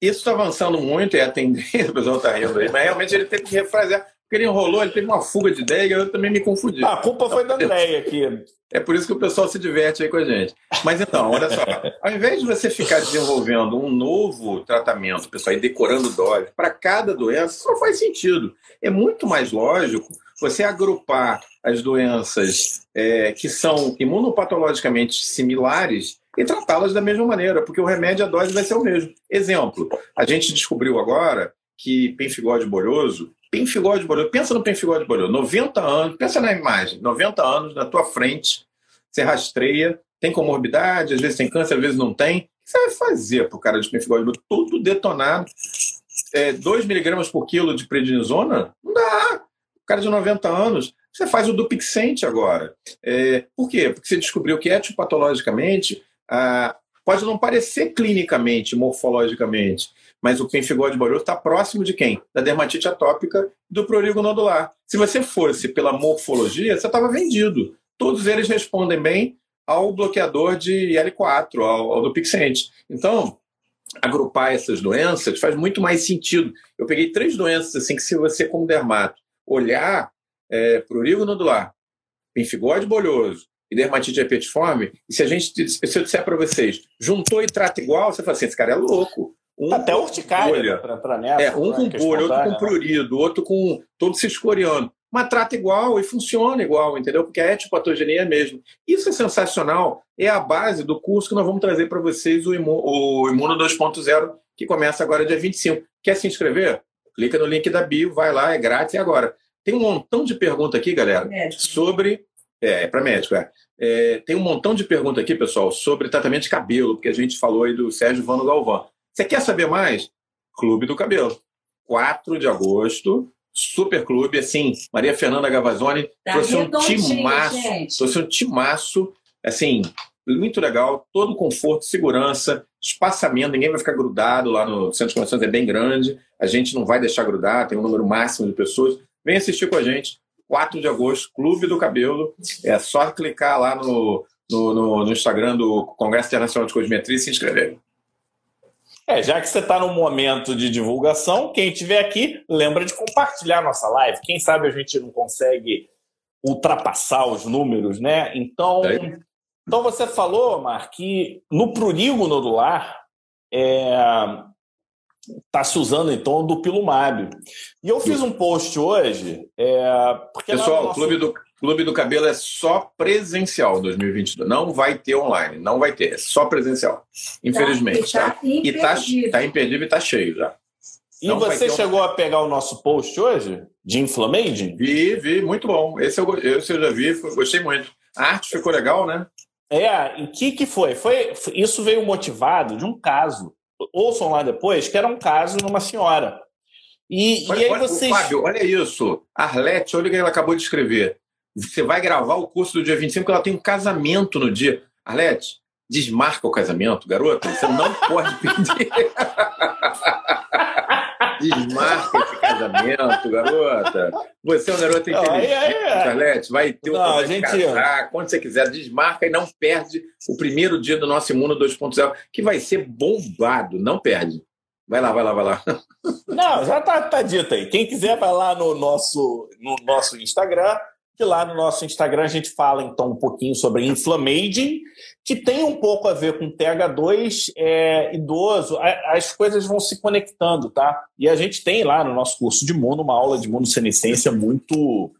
Isso está avançando muito e a tendência, [laughs] o pessoal está rindo aí, mas realmente ele teve que refrasear, porque ele enrolou, ele teve uma fuga de ideia e eu também me confundi. Ah, a culpa foi da Andréia aqui. É por isso que o pessoal se diverte aí com a gente. Mas então, olha só, [laughs] ao invés de você ficar desenvolvendo um novo tratamento, pessoal, e decorando doses para cada doença, não faz sentido. É muito mais lógico você agrupar as doenças é, que são imunopatologicamente similares e tratá-las da mesma maneira, porque o remédio, a dose vai ser o mesmo. Exemplo, a gente descobriu agora que penfigode bolhoso, penfigode bolhoso, pensa no penfigode bolhoso, 90 anos, pensa na imagem, 90 anos na tua frente, você rastreia, tem comorbidade, às vezes tem câncer, às vezes não tem. O que você vai fazer para o cara de penfigode bolhoso? Tudo detonado. É, 2 miligramas por quilo de prednisona? Não dá. O cara de 90 anos, você faz o Dupixent agora. É, por quê? Porque você descobriu que etiopatologicamente ah, pode não parecer clinicamente, morfologicamente, mas o pemphigoide bolhoso está próximo de quem? Da dermatite atópica do prurigo nodular. Se você fosse pela morfologia, você estava vendido. Todos eles respondem bem ao bloqueador de L4, ao, ao do Pixente. Então, agrupar essas doenças faz muito mais sentido. Eu peguei três doenças assim que se você, como dermato, olhar é, prurigo nodular, pemphigoide bolhoso e dermatite herpetiforme, e se a gente se eu disser para vocês, juntou e trata igual, você fala assim, esse cara é louco. Um Até urticária para nessa. É, um né, com bolha, outro com prurido, outro com todo se escoriando. Mas trata igual e funciona igual, entendeu? Porque a etipatogenia é mesmo. Isso é sensacional. É a base do curso que nós vamos trazer para vocês, o, Imu, o Imuno 2.0, que começa agora dia 25. Quer se inscrever? Clica no link da bio, vai lá, é grátis. E agora? Tem um montão de pergunta aqui, galera, médico. sobre. É, é para médico, é. é. Tem um montão de pergunta aqui, pessoal, sobre tratamento de cabelo, porque a gente falou aí do Sérgio Vano Galvão. Você quer saber mais? Clube do Cabelo. 4 de agosto, super clube, assim, Maria Fernanda Gavazzoni tá trouxe um timaço, gente. trouxe um timaço, assim, muito legal, todo conforto, segurança, espaçamento, ninguém vai ficar grudado lá no centro de convenções, é bem grande, a gente não vai deixar grudar, tem um número máximo de pessoas. Vem assistir com a gente, 4 de agosto, Clube do Cabelo. É só clicar lá no, no, no, no Instagram do Congresso Internacional de Cosmetria e se inscrever. É, já que você está no momento de divulgação, quem estiver aqui, lembra de compartilhar nossa live. Quem sabe a gente não consegue ultrapassar os números, né? Então, é. então você falou, Mar, que no prurigo nodular é, está se usando então o dupilumab. E eu fiz um post hoje. É, Pessoal, nosso... o Clube do, Clube do Cabelo é só presencial 2022. Não vai ter online, não vai ter, é só presencial. Infelizmente. Tá, tá? E tá, tá imperdível e tá cheio já. E não você chegou a pegar o nosso post hoje de Inflammaging? Vi, vi, muito bom. Esse eu, esse eu já vi, gostei muito. A arte ficou legal, né? É, e o que, que foi? foi? Isso veio motivado de um caso ouçam lá depois, que era um caso numa senhora. E, olha, e aí olha, vocês. Fábio, olha isso. Arlete, olha o que ela acabou de escrever. Você vai gravar o curso do dia 25, porque ela tem um casamento no dia. Arlete, desmarca o casamento, garota. Você não pode perder. [laughs] Desmarca casamento, garota. Você é uma garota inteligente, Arlete. Vai ter um não, a gente... casar quando você quiser. Desmarca e não perde o primeiro dia do nosso Imuno 2.0, que vai ser bombado. Não perde. Vai lá, vai lá, vai lá. Não, já tá, tá dito aí. Quem quiser vai lá no nosso, no nosso Instagram, que lá no nosso Instagram a gente fala então um pouquinho sobre inflammaging, que tem um pouco a ver com TH2 é, idoso. As coisas vão se conectando, tá? E a gente tem lá no nosso curso de imuno uma aula de imunossenescência muito,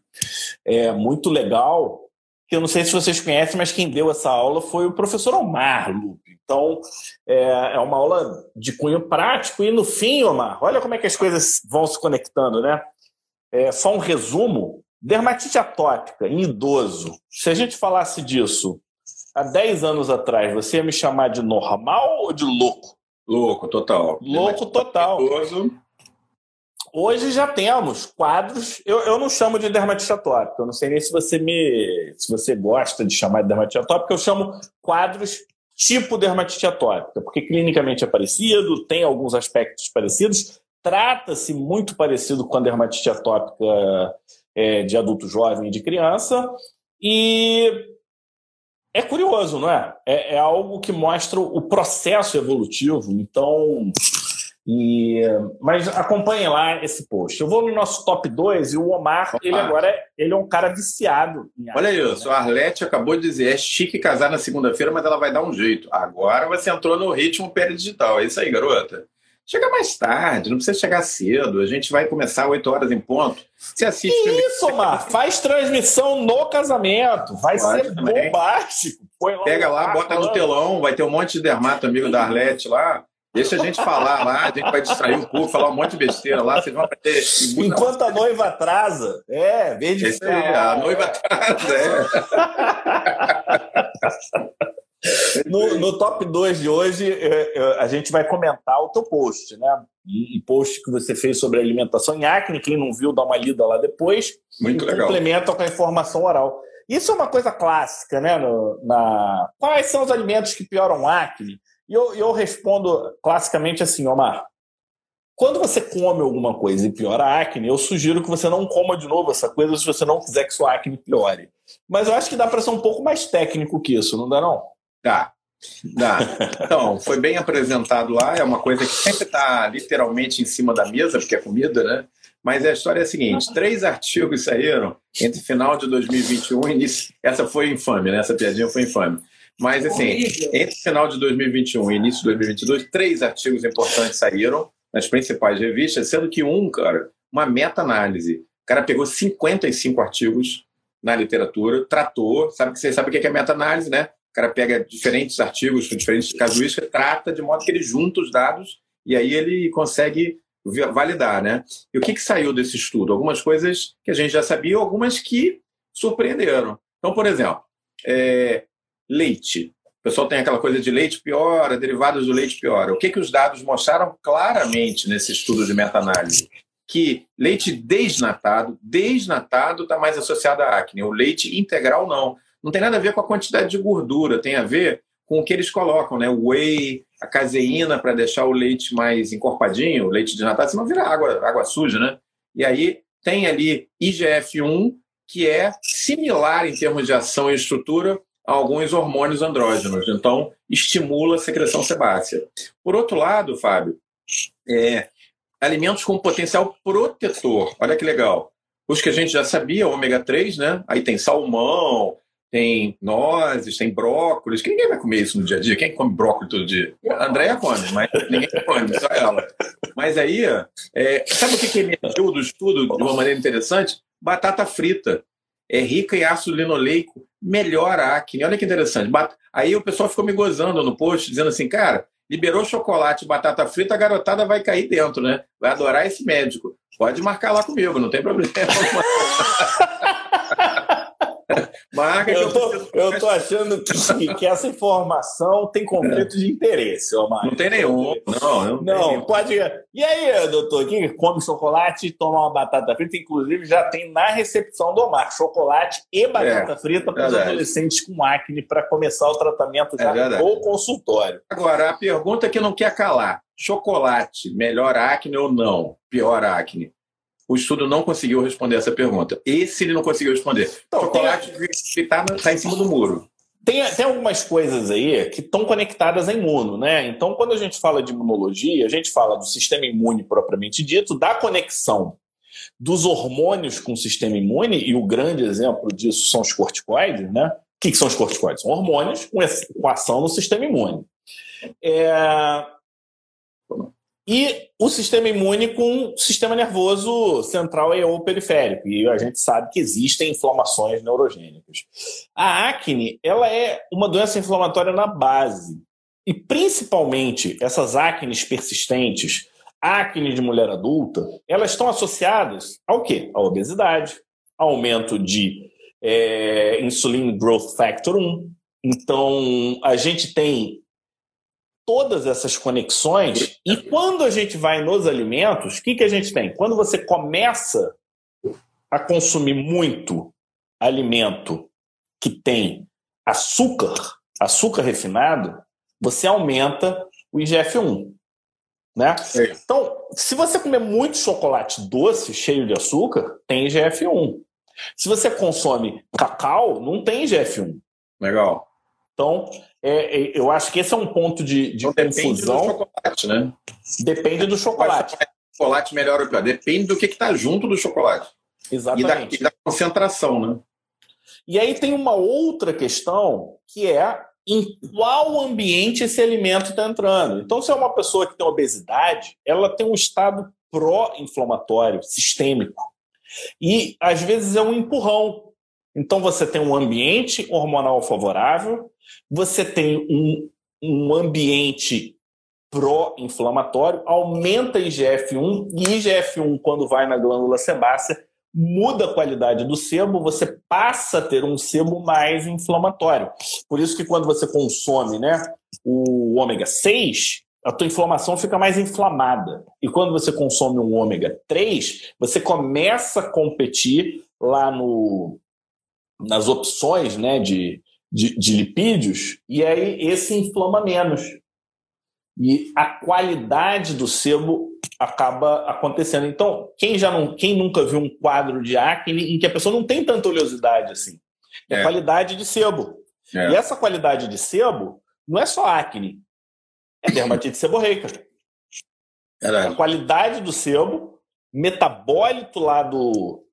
é, muito legal, que eu não sei se vocês conhecem, mas quem deu essa aula foi o professor Omar Lupe. Então, é, é uma aula de cunho prático e no fim, Omar, olha como é que as coisas vão se conectando, né? É, só um resumo, Dermatite atópica em idoso, se a gente falasse disso há 10 anos atrás, você ia me chamar de normal ou de louco? Louco, total. Louco, total. Idoso. Hoje já temos quadros. Eu, eu não chamo de dermatite atópica. Eu não sei nem se você me, se você gosta de chamar de dermatite atópica. Eu chamo quadros tipo dermatite atópica, porque clinicamente é parecido, tem alguns aspectos parecidos, trata-se muito parecido com a dermatite atópica é, de adulto jovem e de criança. E é curioso, não é? é? é? algo que mostra o processo evolutivo. Então, e, mas acompanhe lá esse post. Eu vou no nosso top 2 e o Omar, ele agora é, ele é um cara viciado. Olha isso, né? a Arlete acabou de dizer: é chique casar na segunda-feira, mas ela vai dar um jeito. Agora você entrou no ritmo peridigital. É isso aí, garota. Chega mais tarde, não precisa chegar cedo. A gente vai começar 8 horas em ponto. Você assiste. Que isso, Omar? Faz transmissão no casamento. Vai Pode ser também. bombástico. Pega lá, bota no telão. Vai ter um monte de dermato amigo da Arlete lá. Deixa a gente falar lá, a gente vai distrair um pouco, falar um monte de besteira lá, vocês vão. Enquanto a noiva atrasa. É, veja isso. A noiva atrasa, é. [laughs] No, no, top 2 de hoje, é, é, a gente vai comentar o teu post, né? Um post que você fez sobre alimentação em acne. Quem não viu, dá uma lida lá depois. Muito legal. Complementa com a informação oral. Isso é uma coisa clássica, né? No, na... Quais são os alimentos que pioram acne? E eu, eu respondo classicamente assim, Omar. Quando você come alguma coisa e piora a acne, eu sugiro que você não coma de novo essa coisa se você não quiser que sua acne piore. Mas eu acho que dá para ser um pouco mais técnico que isso, não dá não? Dá. Dá. Então, foi bem apresentado lá, é uma coisa que sempre está literalmente em cima da mesa, porque é comida, né? Mas a história é a seguinte: três artigos saíram entre final de 2021 e início. Essa foi infame, né? Essa piadinha foi infame. Mas, assim, entre final de 2021 e início de 2022, três artigos importantes saíram nas principais revistas, sendo que um, cara, uma meta-análise. O cara pegou 55 artigos na literatura, tratou, sabe que você sabe o que é meta-análise, né? O cara pega diferentes artigos diferentes casuísticas, trata de modo que ele junta os dados e aí ele consegue validar, né? E o que, que saiu desse estudo? Algumas coisas que a gente já sabia, algumas que surpreenderam. Então, por exemplo, é, leite. O pessoal tem aquela coisa de leite piora, derivados do leite piora. O que, que os dados mostraram claramente nesse estudo de meta-análise? Que leite desnatado, desnatado está mais associado à acne. O leite integral não não tem nada a ver com a quantidade de gordura, tem a ver com o que eles colocam, né? O whey, a caseína para deixar o leite mais encorpadinho, o leite desnatado, senão vira água, água suja, né? E aí tem ali IGF-1, que é similar em termos de ação e estrutura a alguns hormônios andrógenos. Então, estimula a secreção sebácea. Por outro lado, Fábio, é, alimentos com potencial protetor. Olha que legal. Os que a gente já sabia, ômega 3, né? Aí tem salmão, tem nozes, tem brócolis, que ninguém vai comer isso no dia a dia. Quem come brócolis todo dia? A Andréia come, mas ninguém come, só ela. Mas aí, é, sabe o que, que emergiu do estudo de uma maneira interessante? Batata frita. É rica em ácido linoleico, melhora a acne. Olha que interessante. Aí o pessoal ficou me gozando no post, dizendo assim, cara, liberou chocolate e batata frita, a garotada vai cair dentro, né? Vai adorar esse médico. Pode marcar lá comigo, não tem problema. [laughs] Marca eu, tô, eu, eu tô achando que, que, essa informação tem conflito de interesse, Omar. Não tem nenhum. Não, não, não nenhum. pode. E aí, doutor, quem come chocolate e toma uma batata frita, inclusive já tem na recepção do Omar chocolate e batata é, frita para os adolescentes com acne para começar o tratamento já é ou consultório. Agora, a pergunta que não quer calar: chocolate melhora acne ou não? Pior acne? O estudo não conseguiu responder essa pergunta. Esse ele não conseguiu responder. Então, Chocolate está tá em cima do muro. tem, tem algumas coisas aí que estão conectadas à imuno, né? Então, quando a gente fala de imunologia, a gente fala do sistema imune propriamente dito, da conexão dos hormônios com o sistema imune, e o grande exemplo disso são os corticoides, né? O que, que são os corticoides? São hormônios com, com ação no sistema imune. É... E o sistema imune com o sistema nervoso central e ou periférico. E a gente sabe que existem inflamações neurogênicas. A acne, ela é uma doença inflamatória na base. E principalmente essas acnes persistentes, acne de mulher adulta, elas estão associadas ao quê? À obesidade, aumento de é, growth factor 1. Então, a gente tem todas essas conexões. E quando a gente vai nos alimentos, o que, que a gente tem? Quando você começa a consumir muito alimento que tem açúcar, açúcar refinado, você aumenta o IGF-1. Né? Então, se você comer muito chocolate doce, cheio de açúcar, tem IGF-1. Se você consome cacau, não tem IGF-1. Legal. Então, é, é, eu acho que esse é um ponto de, de então, confusão. Depende do chocolate, né? Depende do chocolate. Chocolate melhor ou pior. Depende do que está junto do chocolate. Exatamente. E da, e da, concentração, né? E aí tem uma outra questão que é em qual ambiente esse alimento está entrando. Então, se é uma pessoa que tem obesidade, ela tem um estado pró-inflamatório, sistêmico. E às vezes é um empurrão. Então você tem um ambiente hormonal favorável, você tem um, um ambiente pró-inflamatório, aumenta IGF-1, e IGF-1, quando vai na glândula sebácea, muda a qualidade do sebo, você passa a ter um sebo mais inflamatório. Por isso que quando você consome né, o ômega 6, a tua inflamação fica mais inflamada. E quando você consome um ômega 3, você começa a competir lá no, nas opções né, de, de, de lipídios, e aí esse inflama menos. E a qualidade do sebo acaba acontecendo. Então, quem já não, quem nunca viu um quadro de acne em que a pessoa não tem tanta oleosidade assim? É, é. qualidade de sebo. É. E essa qualidade de sebo não é só acne, é dermatite seborreica. A qualidade do sebo, metabólito lá do,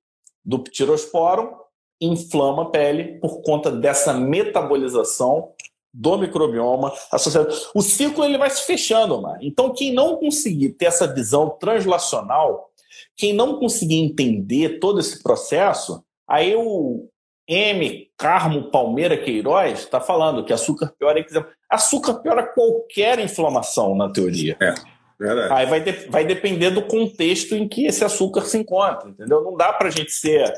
do ptirosporum, inflama a pele por conta dessa metabolização do microbioma associado. O ciclo ele vai se fechando, Omar. Então, quem não conseguir ter essa visão translacional, quem não conseguir entender todo esse processo, aí o M. Carmo Palmeira Queiroz está falando que açúcar piora. Açúcar piora qualquer inflamação, na teoria. É. Verdade. Aí vai, de, vai depender do contexto em que esse açúcar se encontra, entendeu? Não dá para a gente ser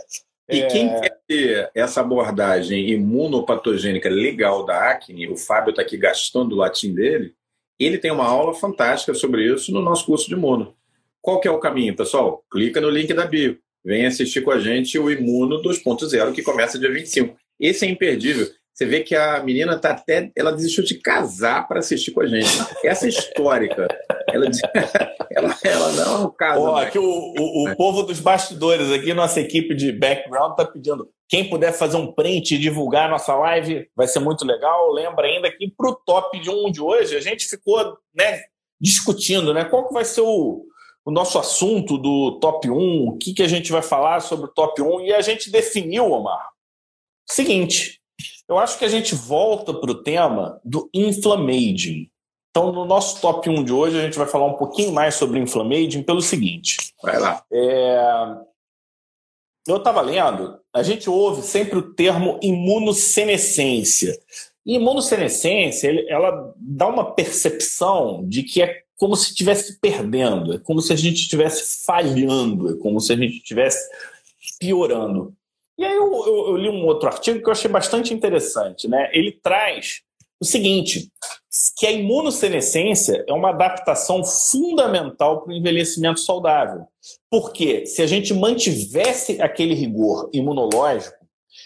e quem é. quer ter essa abordagem imunopatogênica legal da acne, o Fábio está aqui gastando o latim dele, ele tem uma aula fantástica sobre isso no nosso curso de imuno. Qual que é o caminho, pessoal? Clica no link da bio. Vem assistir com a gente o Imuno 2.0, que começa dia 25. Esse é imperdível. Você vê que a menina tá até. Ela desistiu de casar para assistir com a gente. Essa é histórica. Ela, [laughs] ela, ela não casa. Pô, aqui o, o, o povo dos bastidores, aqui, nossa equipe de background, tá pedindo. Quem puder fazer um print e divulgar a nossa live, vai ser muito legal. Lembra ainda que para o top de um de hoje, a gente ficou né, discutindo né, qual que vai ser o, o nosso assunto do top 1, o que, que a gente vai falar sobre o top 1, e a gente definiu, Omar, seguinte eu acho que a gente volta para o tema do inflammaging. Então, no nosso top 1 de hoje, a gente vai falar um pouquinho mais sobre inflammaging pelo seguinte. Vai lá. É... Eu estava lendo, a gente ouve sempre o termo imunossenescência. E imunossenescência, ela dá uma percepção de que é como se estivesse perdendo, é como se a gente estivesse falhando, é como se a gente estivesse piorando. E aí eu, eu, eu, li um outro artigo que eu achei bastante interessante. Né? Ele traz o seguinte, que a imunossenescência é uma adaptação fundamental para o envelhecimento saudável. Porque se a gente mantivesse aquele rigor imunológico,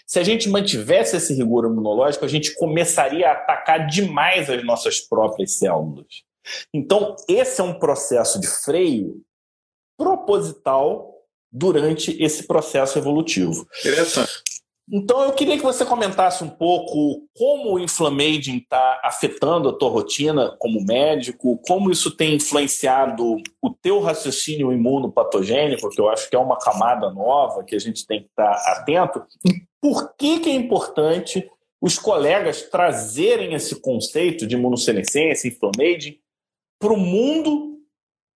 se a gente mantivesse esse rigor imunológico, a gente começaria a atacar demais as nossas próprias células. Então, esse é um processo de freio proposital durante esse processo evolutivo. Interessante. Então eu queria que você comentasse um pouco como o Inflammaging está afetando a tua rotina como médico, como isso tem influenciado o teu raciocínio imunopatogênico, que eu acho que é uma camada nova que a gente tem que estar tá atento, e por que, que é importante os colegas trazerem esse conceito de imunossenescência, Inflammaging, para o mundo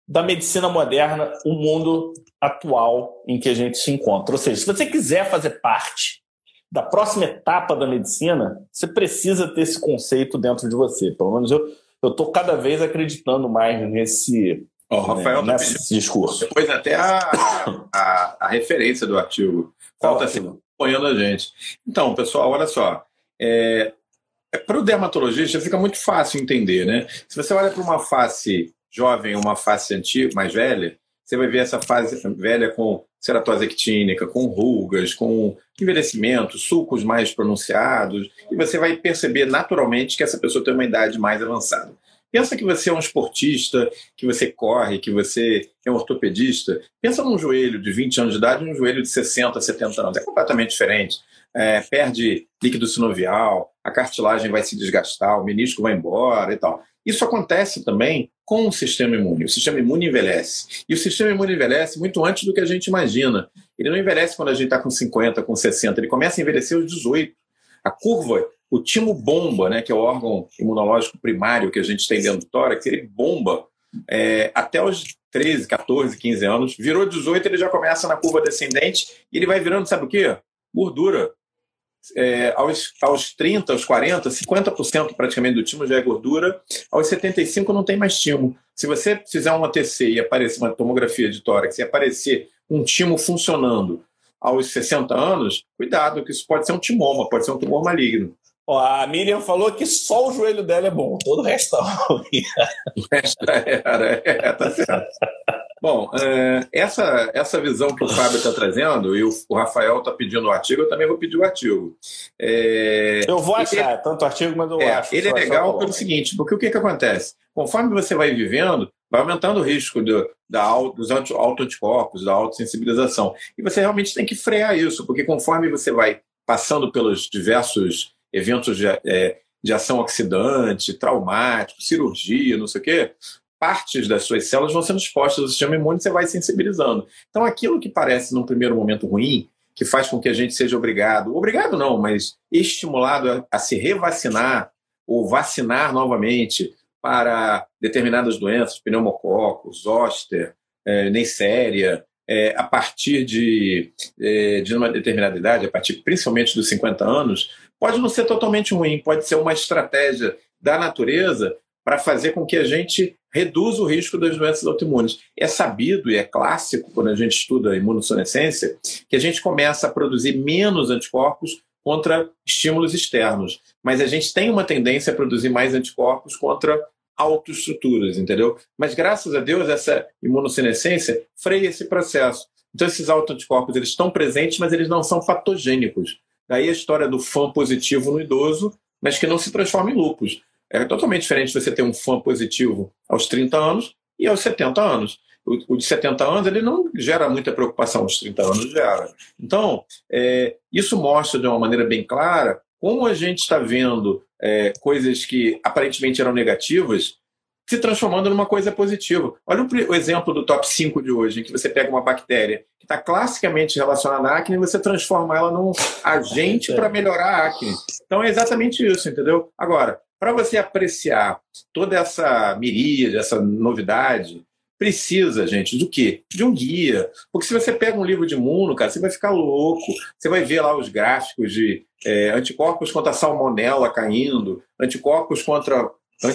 da medicina moderna, o mundo atual em que a gente se encontra. Ou seja, se você quiser fazer parte da próxima etapa da medicina, você precisa ter esse conceito dentro de você. Pelo menos eu estou cada vez acreditando mais nesse, oh, Rafael, né, nesse discurso. Depois até a, a, a referência do artigo. Falta assim, acompanhando a gente. Então, pessoal, olha só. É, é para o dermatologista fica muito fácil entender, né? Se você olha para uma face jovem, uma face antiga, mais velha, você vai ver essa fase velha com ceratose actínica, com rugas, com envelhecimento, sulcos mais pronunciados, e você vai perceber naturalmente que essa pessoa tem uma idade mais avançada. Pensa que você é um esportista, que você corre, que você é um ortopedista. Pensa num joelho de 20 anos de idade e um joelho de 60, 70 anos. É completamente diferente. É, perde líquido sinovial, a cartilagem vai se desgastar, o menisco vai embora e tal. Isso acontece também com o sistema imune. O sistema imune envelhece. E o sistema imune envelhece muito antes do que a gente imagina. Ele não envelhece quando a gente está com 50, com 60. Ele começa a envelhecer aos 18. A curva, o timo bomba, né, que é o órgão imunológico primário que a gente tem dentro do tórax, ele bomba é, até os 13, 14, 15 anos. Virou 18, ele já começa na curva descendente e ele vai virando, sabe o quê? Gordura é, aos, aos 30, aos 40, 50% praticamente do timo já é gordura, aos 75 não tem mais timo. Se você fizer uma TC e aparecer uma tomografia de tórax e aparecer um timo funcionando aos 60 anos, cuidado, que isso pode ser um timoma, pode ser um tumor maligno. Ó, a Miriam falou que só o joelho dela é bom, todo o resto [laughs] é ruim. o resto era, é, tá certo. Bom, é, essa, essa visão que o Fábio está trazendo, e o, o Rafael está pedindo o artigo, eu também vou pedir o artigo. É, eu vou achar, ele, tanto artigo, mas eu é, acho. Ele é legal pelo seguinte, porque o que, que acontece? Conforme você vai vivendo, vai aumentando o risco do, da, dos autoanticorpos, da autossensibilização. E você realmente tem que frear isso, porque conforme você vai passando pelos diversos eventos de, é, de ação oxidante, traumático, cirurgia, não sei o quê, partes das suas células vão sendo expostas ao sistema imune e você vai sensibilizando. Então, aquilo que parece num primeiro momento ruim, que faz com que a gente seja obrigado, obrigado não, mas estimulado a, a se revacinar ou vacinar novamente para determinadas doenças, pneumococos, zoster, é, Neisseria, é, a partir de, é, de uma determinada idade, a partir principalmente dos 50 anos, pode não ser totalmente ruim, pode ser uma estratégia da natureza para fazer com que a gente reduza o risco das doenças autoimunes. É sabido e é clássico, quando a gente estuda imunossenescência, que a gente começa a produzir menos anticorpos contra estímulos externos, mas a gente tem uma tendência a produzir mais anticorpos contra autoestruturas, entendeu? Mas graças a Deus essa imunossenescência freia esse processo. Então esses autoanticorpos eles estão presentes, mas eles não são patogênicos. Daí a história do fã positivo no idoso, mas que não se transforma em lupus. É totalmente diferente você ter um fã positivo aos 30 anos e aos 70 anos. O, o de 70 anos ele não gera muita preocupação, os 30 anos gera. Então, é, isso mostra de uma maneira bem clara como a gente está vendo é, coisas que aparentemente eram negativas se transformando numa coisa positiva. Olha o, o exemplo do top 5 de hoje, em que você pega uma bactéria que está classicamente relacionada à acne e você transforma ela num agente para melhorar a acne. Então é exatamente isso, entendeu? Agora, para você apreciar toda essa miríade, essa novidade, precisa, gente, do quê? De um guia. Porque se você pega um livro de imuno, cara, você vai ficar louco. Você vai ver lá os gráficos de é, anticorpos contra salmonela caindo, anticorpos contra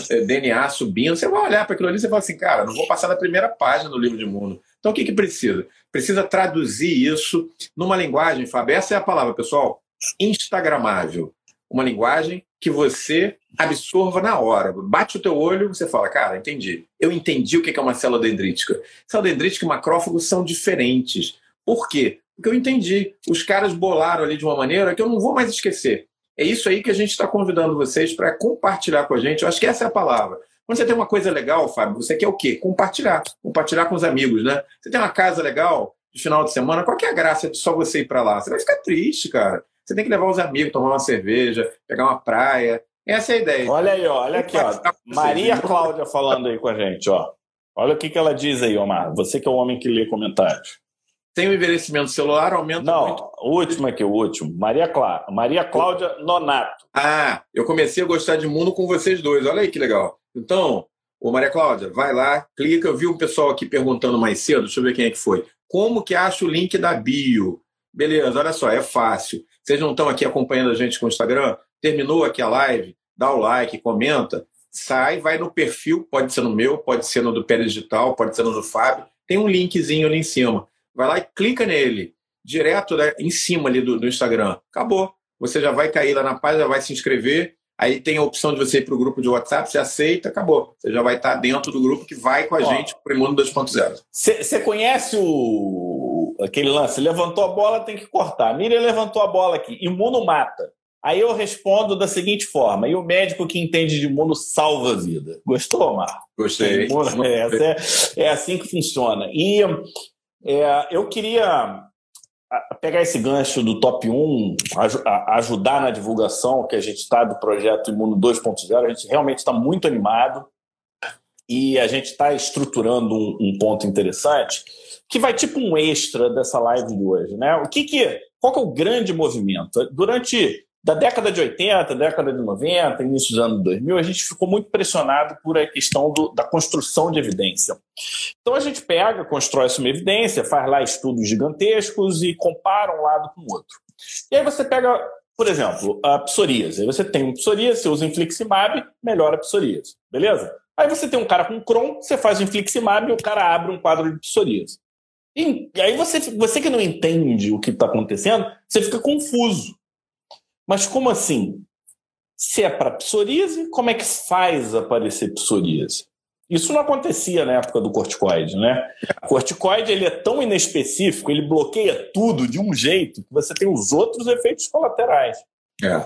é, DNA subindo. Você vai olhar para aquilo ali e fala assim, cara, não vou passar da primeira página do livro de imuno. Então o que, que precisa? Precisa traduzir isso numa linguagem, Fábio. Essa é a palavra, pessoal. Instagramável. Uma linguagem que você absorva na hora. Bate o teu olho, você fala, cara, entendi. Eu entendi o que é uma célula dendrítica. Célula dendrítica e macrófagos são diferentes. Por quê? Porque eu entendi. Os caras bolaram ali de uma maneira que eu não vou mais esquecer. É isso aí que a gente está convidando vocês para compartilhar com a gente. Eu acho que essa é a palavra. Quando você tem uma coisa legal, Fábio, você quer o quê? Compartilhar. Compartilhar com os amigos, né? Você tem uma casa legal de final de semana, qual que é a graça de só você ir para lá? Você vai ficar triste, cara. Você tem que levar os amigos, tomar uma cerveja, pegar uma praia. Essa é a ideia. Olha aí, ó, olha aqui, ó. Maria Cláudia falando aí com a gente, ó. Olha o que, que ela diz aí, Omar. Você que é o homem que lê comentários. Tem o envelhecimento celular, aumenta Não, muito. o último aqui, o último. Maria, Clá... Maria Cláudia Nonato. Ah, eu comecei a gostar de mundo com vocês dois. Olha aí que legal. Então, ô Maria Cláudia, vai lá, clica. Eu vi um pessoal aqui perguntando mais cedo, deixa eu ver quem é que foi. Como que acha o link da bio? Beleza, olha só, é fácil. Vocês não estão aqui acompanhando a gente com o Instagram? Terminou aqui a live, dá o like, comenta, sai, vai no perfil, pode ser no meu, pode ser no do Pérez Digital, pode ser no do Fábio. Tem um linkzinho ali em cima. Vai lá e clica nele, direto né, em cima ali do, do Instagram. Acabou. Você já vai cair lá na página, vai se inscrever. Aí tem a opção de você ir para o grupo de WhatsApp, você aceita, acabou. Você já vai estar dentro do grupo que vai com a Ó. gente para o Mundo 2.0. Você conhece o aquele lance? Levantou a bola, tem que cortar. A Miriam levantou a bola aqui. Imuno mata. Aí eu respondo da seguinte forma: e o médico que entende de imuno salva a vida. Gostou, Mar? Gostei. Imuno, é, é, é assim que funciona. E é, eu queria pegar esse gancho do top 1, aju- a- ajudar na divulgação que a gente está do projeto Imuno 2.0. A gente realmente está muito animado e a gente está estruturando um, um ponto interessante que vai tipo um extra dessa live de hoje, né? O que que qual que é o grande movimento? Durante da década de 80, década de 90, início dos anos 2000, a gente ficou muito pressionado por a questão do- da construção de evidência. Então a gente pega, constrói uma evidência, faz lá estudos gigantescos e compara um lado com o outro. E aí você pega, por exemplo, a psoríase. Aí você tem um psoríase, você usa infliximab, melhora a psoríase. Beleza? Aí você tem um cara com Crohn, você faz o infliximab e o cara abre um quadro de psoríase. E aí você, você que não entende o que está acontecendo, você fica confuso. Mas como assim? Se é para psoríase, como é que faz aparecer psoríase? Isso não acontecia na época do corticoide, né? O corticoide ele é tão inespecífico, ele bloqueia tudo de um jeito que você tem os outros efeitos colaterais. É.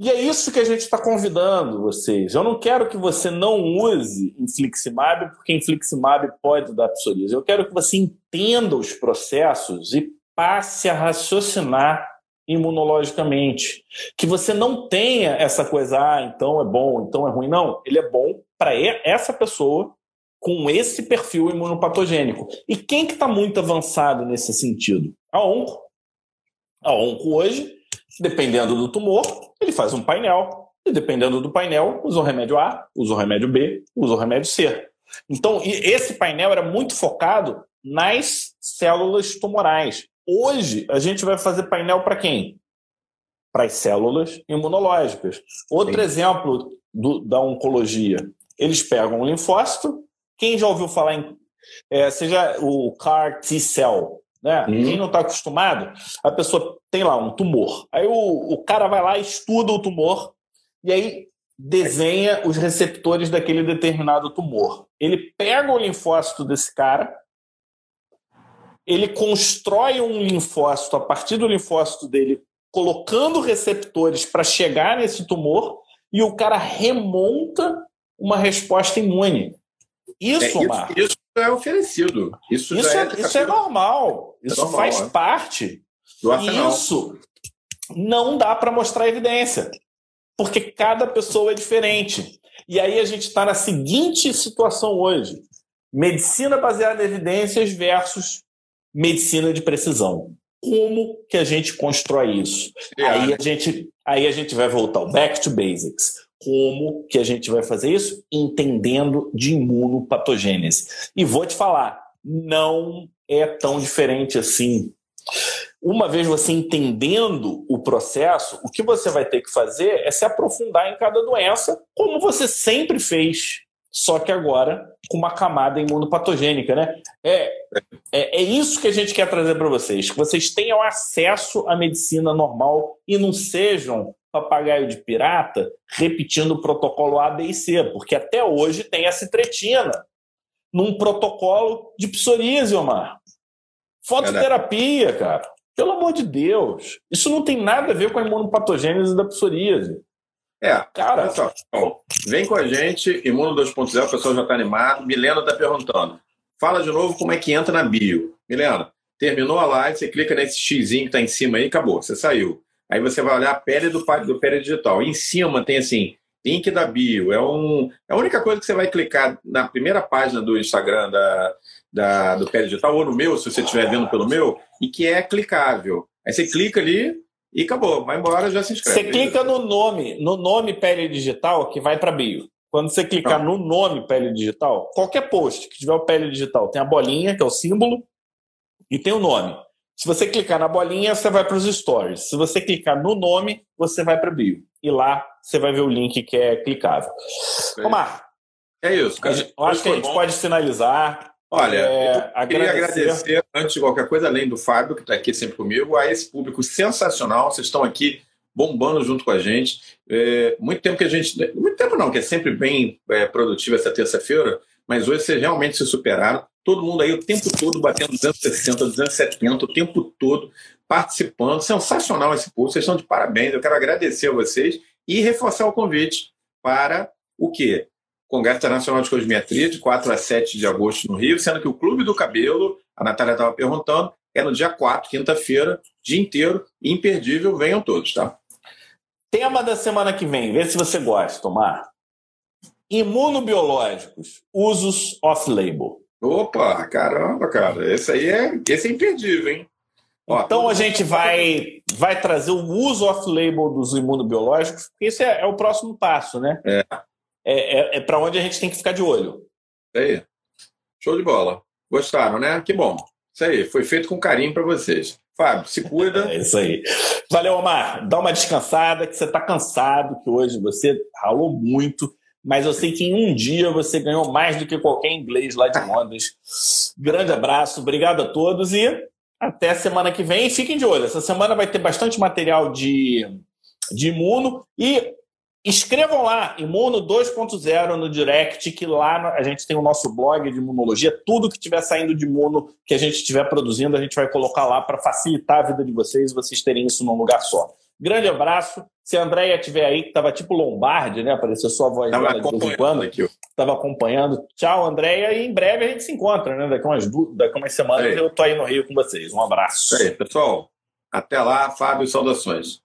E é isso que a gente está convidando vocês. Eu não quero que você não use infliximab, porque infliximab pode dar psoríase. Eu quero que você entenda os processos e passe a raciocinar imunologicamente. Que você não tenha essa coisa, ah, então é bom, então é ruim. Não, ele é bom para essa pessoa com esse perfil imunopatogênico. E quem que está muito avançado nesse sentido? A onco. A onco hoje, dependendo do tumor, ele faz um painel. E dependendo do painel, usa o remédio A, usa o remédio B, usa o remédio C. Então, esse painel era muito focado nas células tumorais. Hoje, a gente vai fazer painel para quem? Para as células imunológicas. Outro Sim. exemplo do- da oncologia. Eles pegam um linfócito. Quem já ouviu falar em. É, seja o CAR T-cell, né? Uhum. Quem não está acostumado, a pessoa tem lá um tumor. Aí o, o cara vai lá, estuda o tumor e aí desenha os receptores daquele determinado tumor. Ele pega o linfócito desse cara, ele constrói um linfócito a partir do linfócito dele, colocando receptores para chegar nesse tumor, e o cara remonta uma resposta imune. Isso, É, isso, isso é oferecido. Isso, isso, já é, isso é normal. É Isso normal, faz é. parte. Do arsenal. Isso não dá para mostrar evidência, porque cada pessoa é diferente. E aí a gente está na seguinte situação hoje: medicina baseada em evidências versus medicina de precisão. Como que a gente constrói isso? É, Aí a gente, aí a gente vai voltar ao back to basics. Como que a gente vai fazer isso? Entendendo de imunopatogênese. E vou te falar, não é tão diferente assim. Uma vez você entendendo o processo, o que você vai ter que fazer é se aprofundar em cada doença, como você sempre fez, só que agora com uma camada imunopatogênica, né? É, é, é isso que a gente quer trazer para vocês, que vocês tenham acesso à medicina normal e não sejam papagaio de pirata repetindo o protocolo A, B e C, porque até hoje tem a citretina num protocolo de psoríase, Omar. Fototerapia, cara. Pelo amor de Deus. Isso não tem nada a ver com a imunopatogênese da psoríase. É, Cara, olha só. Bom, vem com a gente, Imuno 2.0, o pessoal já está animado. Milena está perguntando. Fala de novo como é que entra na bio. Milena, terminou a live, você clica nesse xizinho que está em cima aí, acabou, você saiu. Aí você vai olhar a pele do, do pele digital. Em cima tem assim, link da bio. É, um, é a única coisa que você vai clicar na primeira página do Instagram da, da, do pele digital, ou no meu, se você estiver vendo pelo meu, e que é clicável. Aí você clica ali e acabou, vai embora, já se inscreve. Você clica no nome, no nome pele digital, que vai para bio. Quando você clicar no nome Pele Digital, qualquer post que tiver o Pele Digital tem a bolinha, que é o símbolo, e tem o nome. Se você clicar na bolinha, você vai para os stories. Se você clicar no nome, você vai para bio. E lá você vai ver o link que é clicável. Omar. É isso. Cara. Eu acho que a gente bom. pode finalizar. Olha, é, eu queria agradecer. agradecer, antes de qualquer coisa, além do Fábio, que está aqui sempre comigo, a esse público sensacional. Vocês estão aqui bombando junto com a gente. É, muito tempo que a gente. Muito tempo não, que é sempre bem é, produtivo essa terça-feira, mas hoje vocês realmente se superaram. Todo mundo aí o tempo todo batendo 260, 270, o tempo todo participando. Sensacional esse curso, vocês estão de parabéns. Eu quero agradecer a vocês e reforçar o convite para o quê? Congresso Internacional de Cosmetria, de 4 a 7 de agosto no Rio, sendo que o Clube do Cabelo, a Natália estava perguntando, é no dia 4, quinta-feira, dia inteiro, imperdível, venham todos, tá? Tema da semana que vem, vê se você gosta, Tomar. Imunobiológicos, usos off-label. Opa, caramba, cara. Esse aí é, esse é imperdível, hein? Ó, então a gente vai, vai trazer o uso off-label dos imunobiológicos, porque esse é, é, o próximo passo, né? É. É, é, é para onde a gente tem que ficar de olho. Isso aí. Show de bola. Gostaram, né? Que bom. Isso aí. Foi feito com carinho para vocês. Fábio, se cuida. É isso aí. Valeu, Omar. Dá uma descansada, que você está cansado, que hoje você ralou muito, mas eu sei que em um dia você ganhou mais do que qualquer inglês lá de [laughs] Londres. Grande abraço, obrigado a todos e até semana que vem. Fiquem de olho, essa semana vai ter bastante material de, de imuno e Escrevam lá, Imuno 2.0 no direct, que lá a gente tem o nosso blog de imunologia. Tudo que estiver saindo de imuno, que a gente estiver produzindo, a gente vai colocar lá para facilitar a vida de vocês e vocês terem isso num lugar só. Grande abraço. Se a Andréia estiver aí, que estava tipo Lombardi, né? Apareceu sua voz tava de vez em quando. Estava acompanhando. Tchau, Andréia. E em breve a gente se encontra, né? Daqui umas, daqui umas semanas eu tô aí no Rio com vocês. Um abraço. Aí, pessoal. Até lá, Fábio, saudações.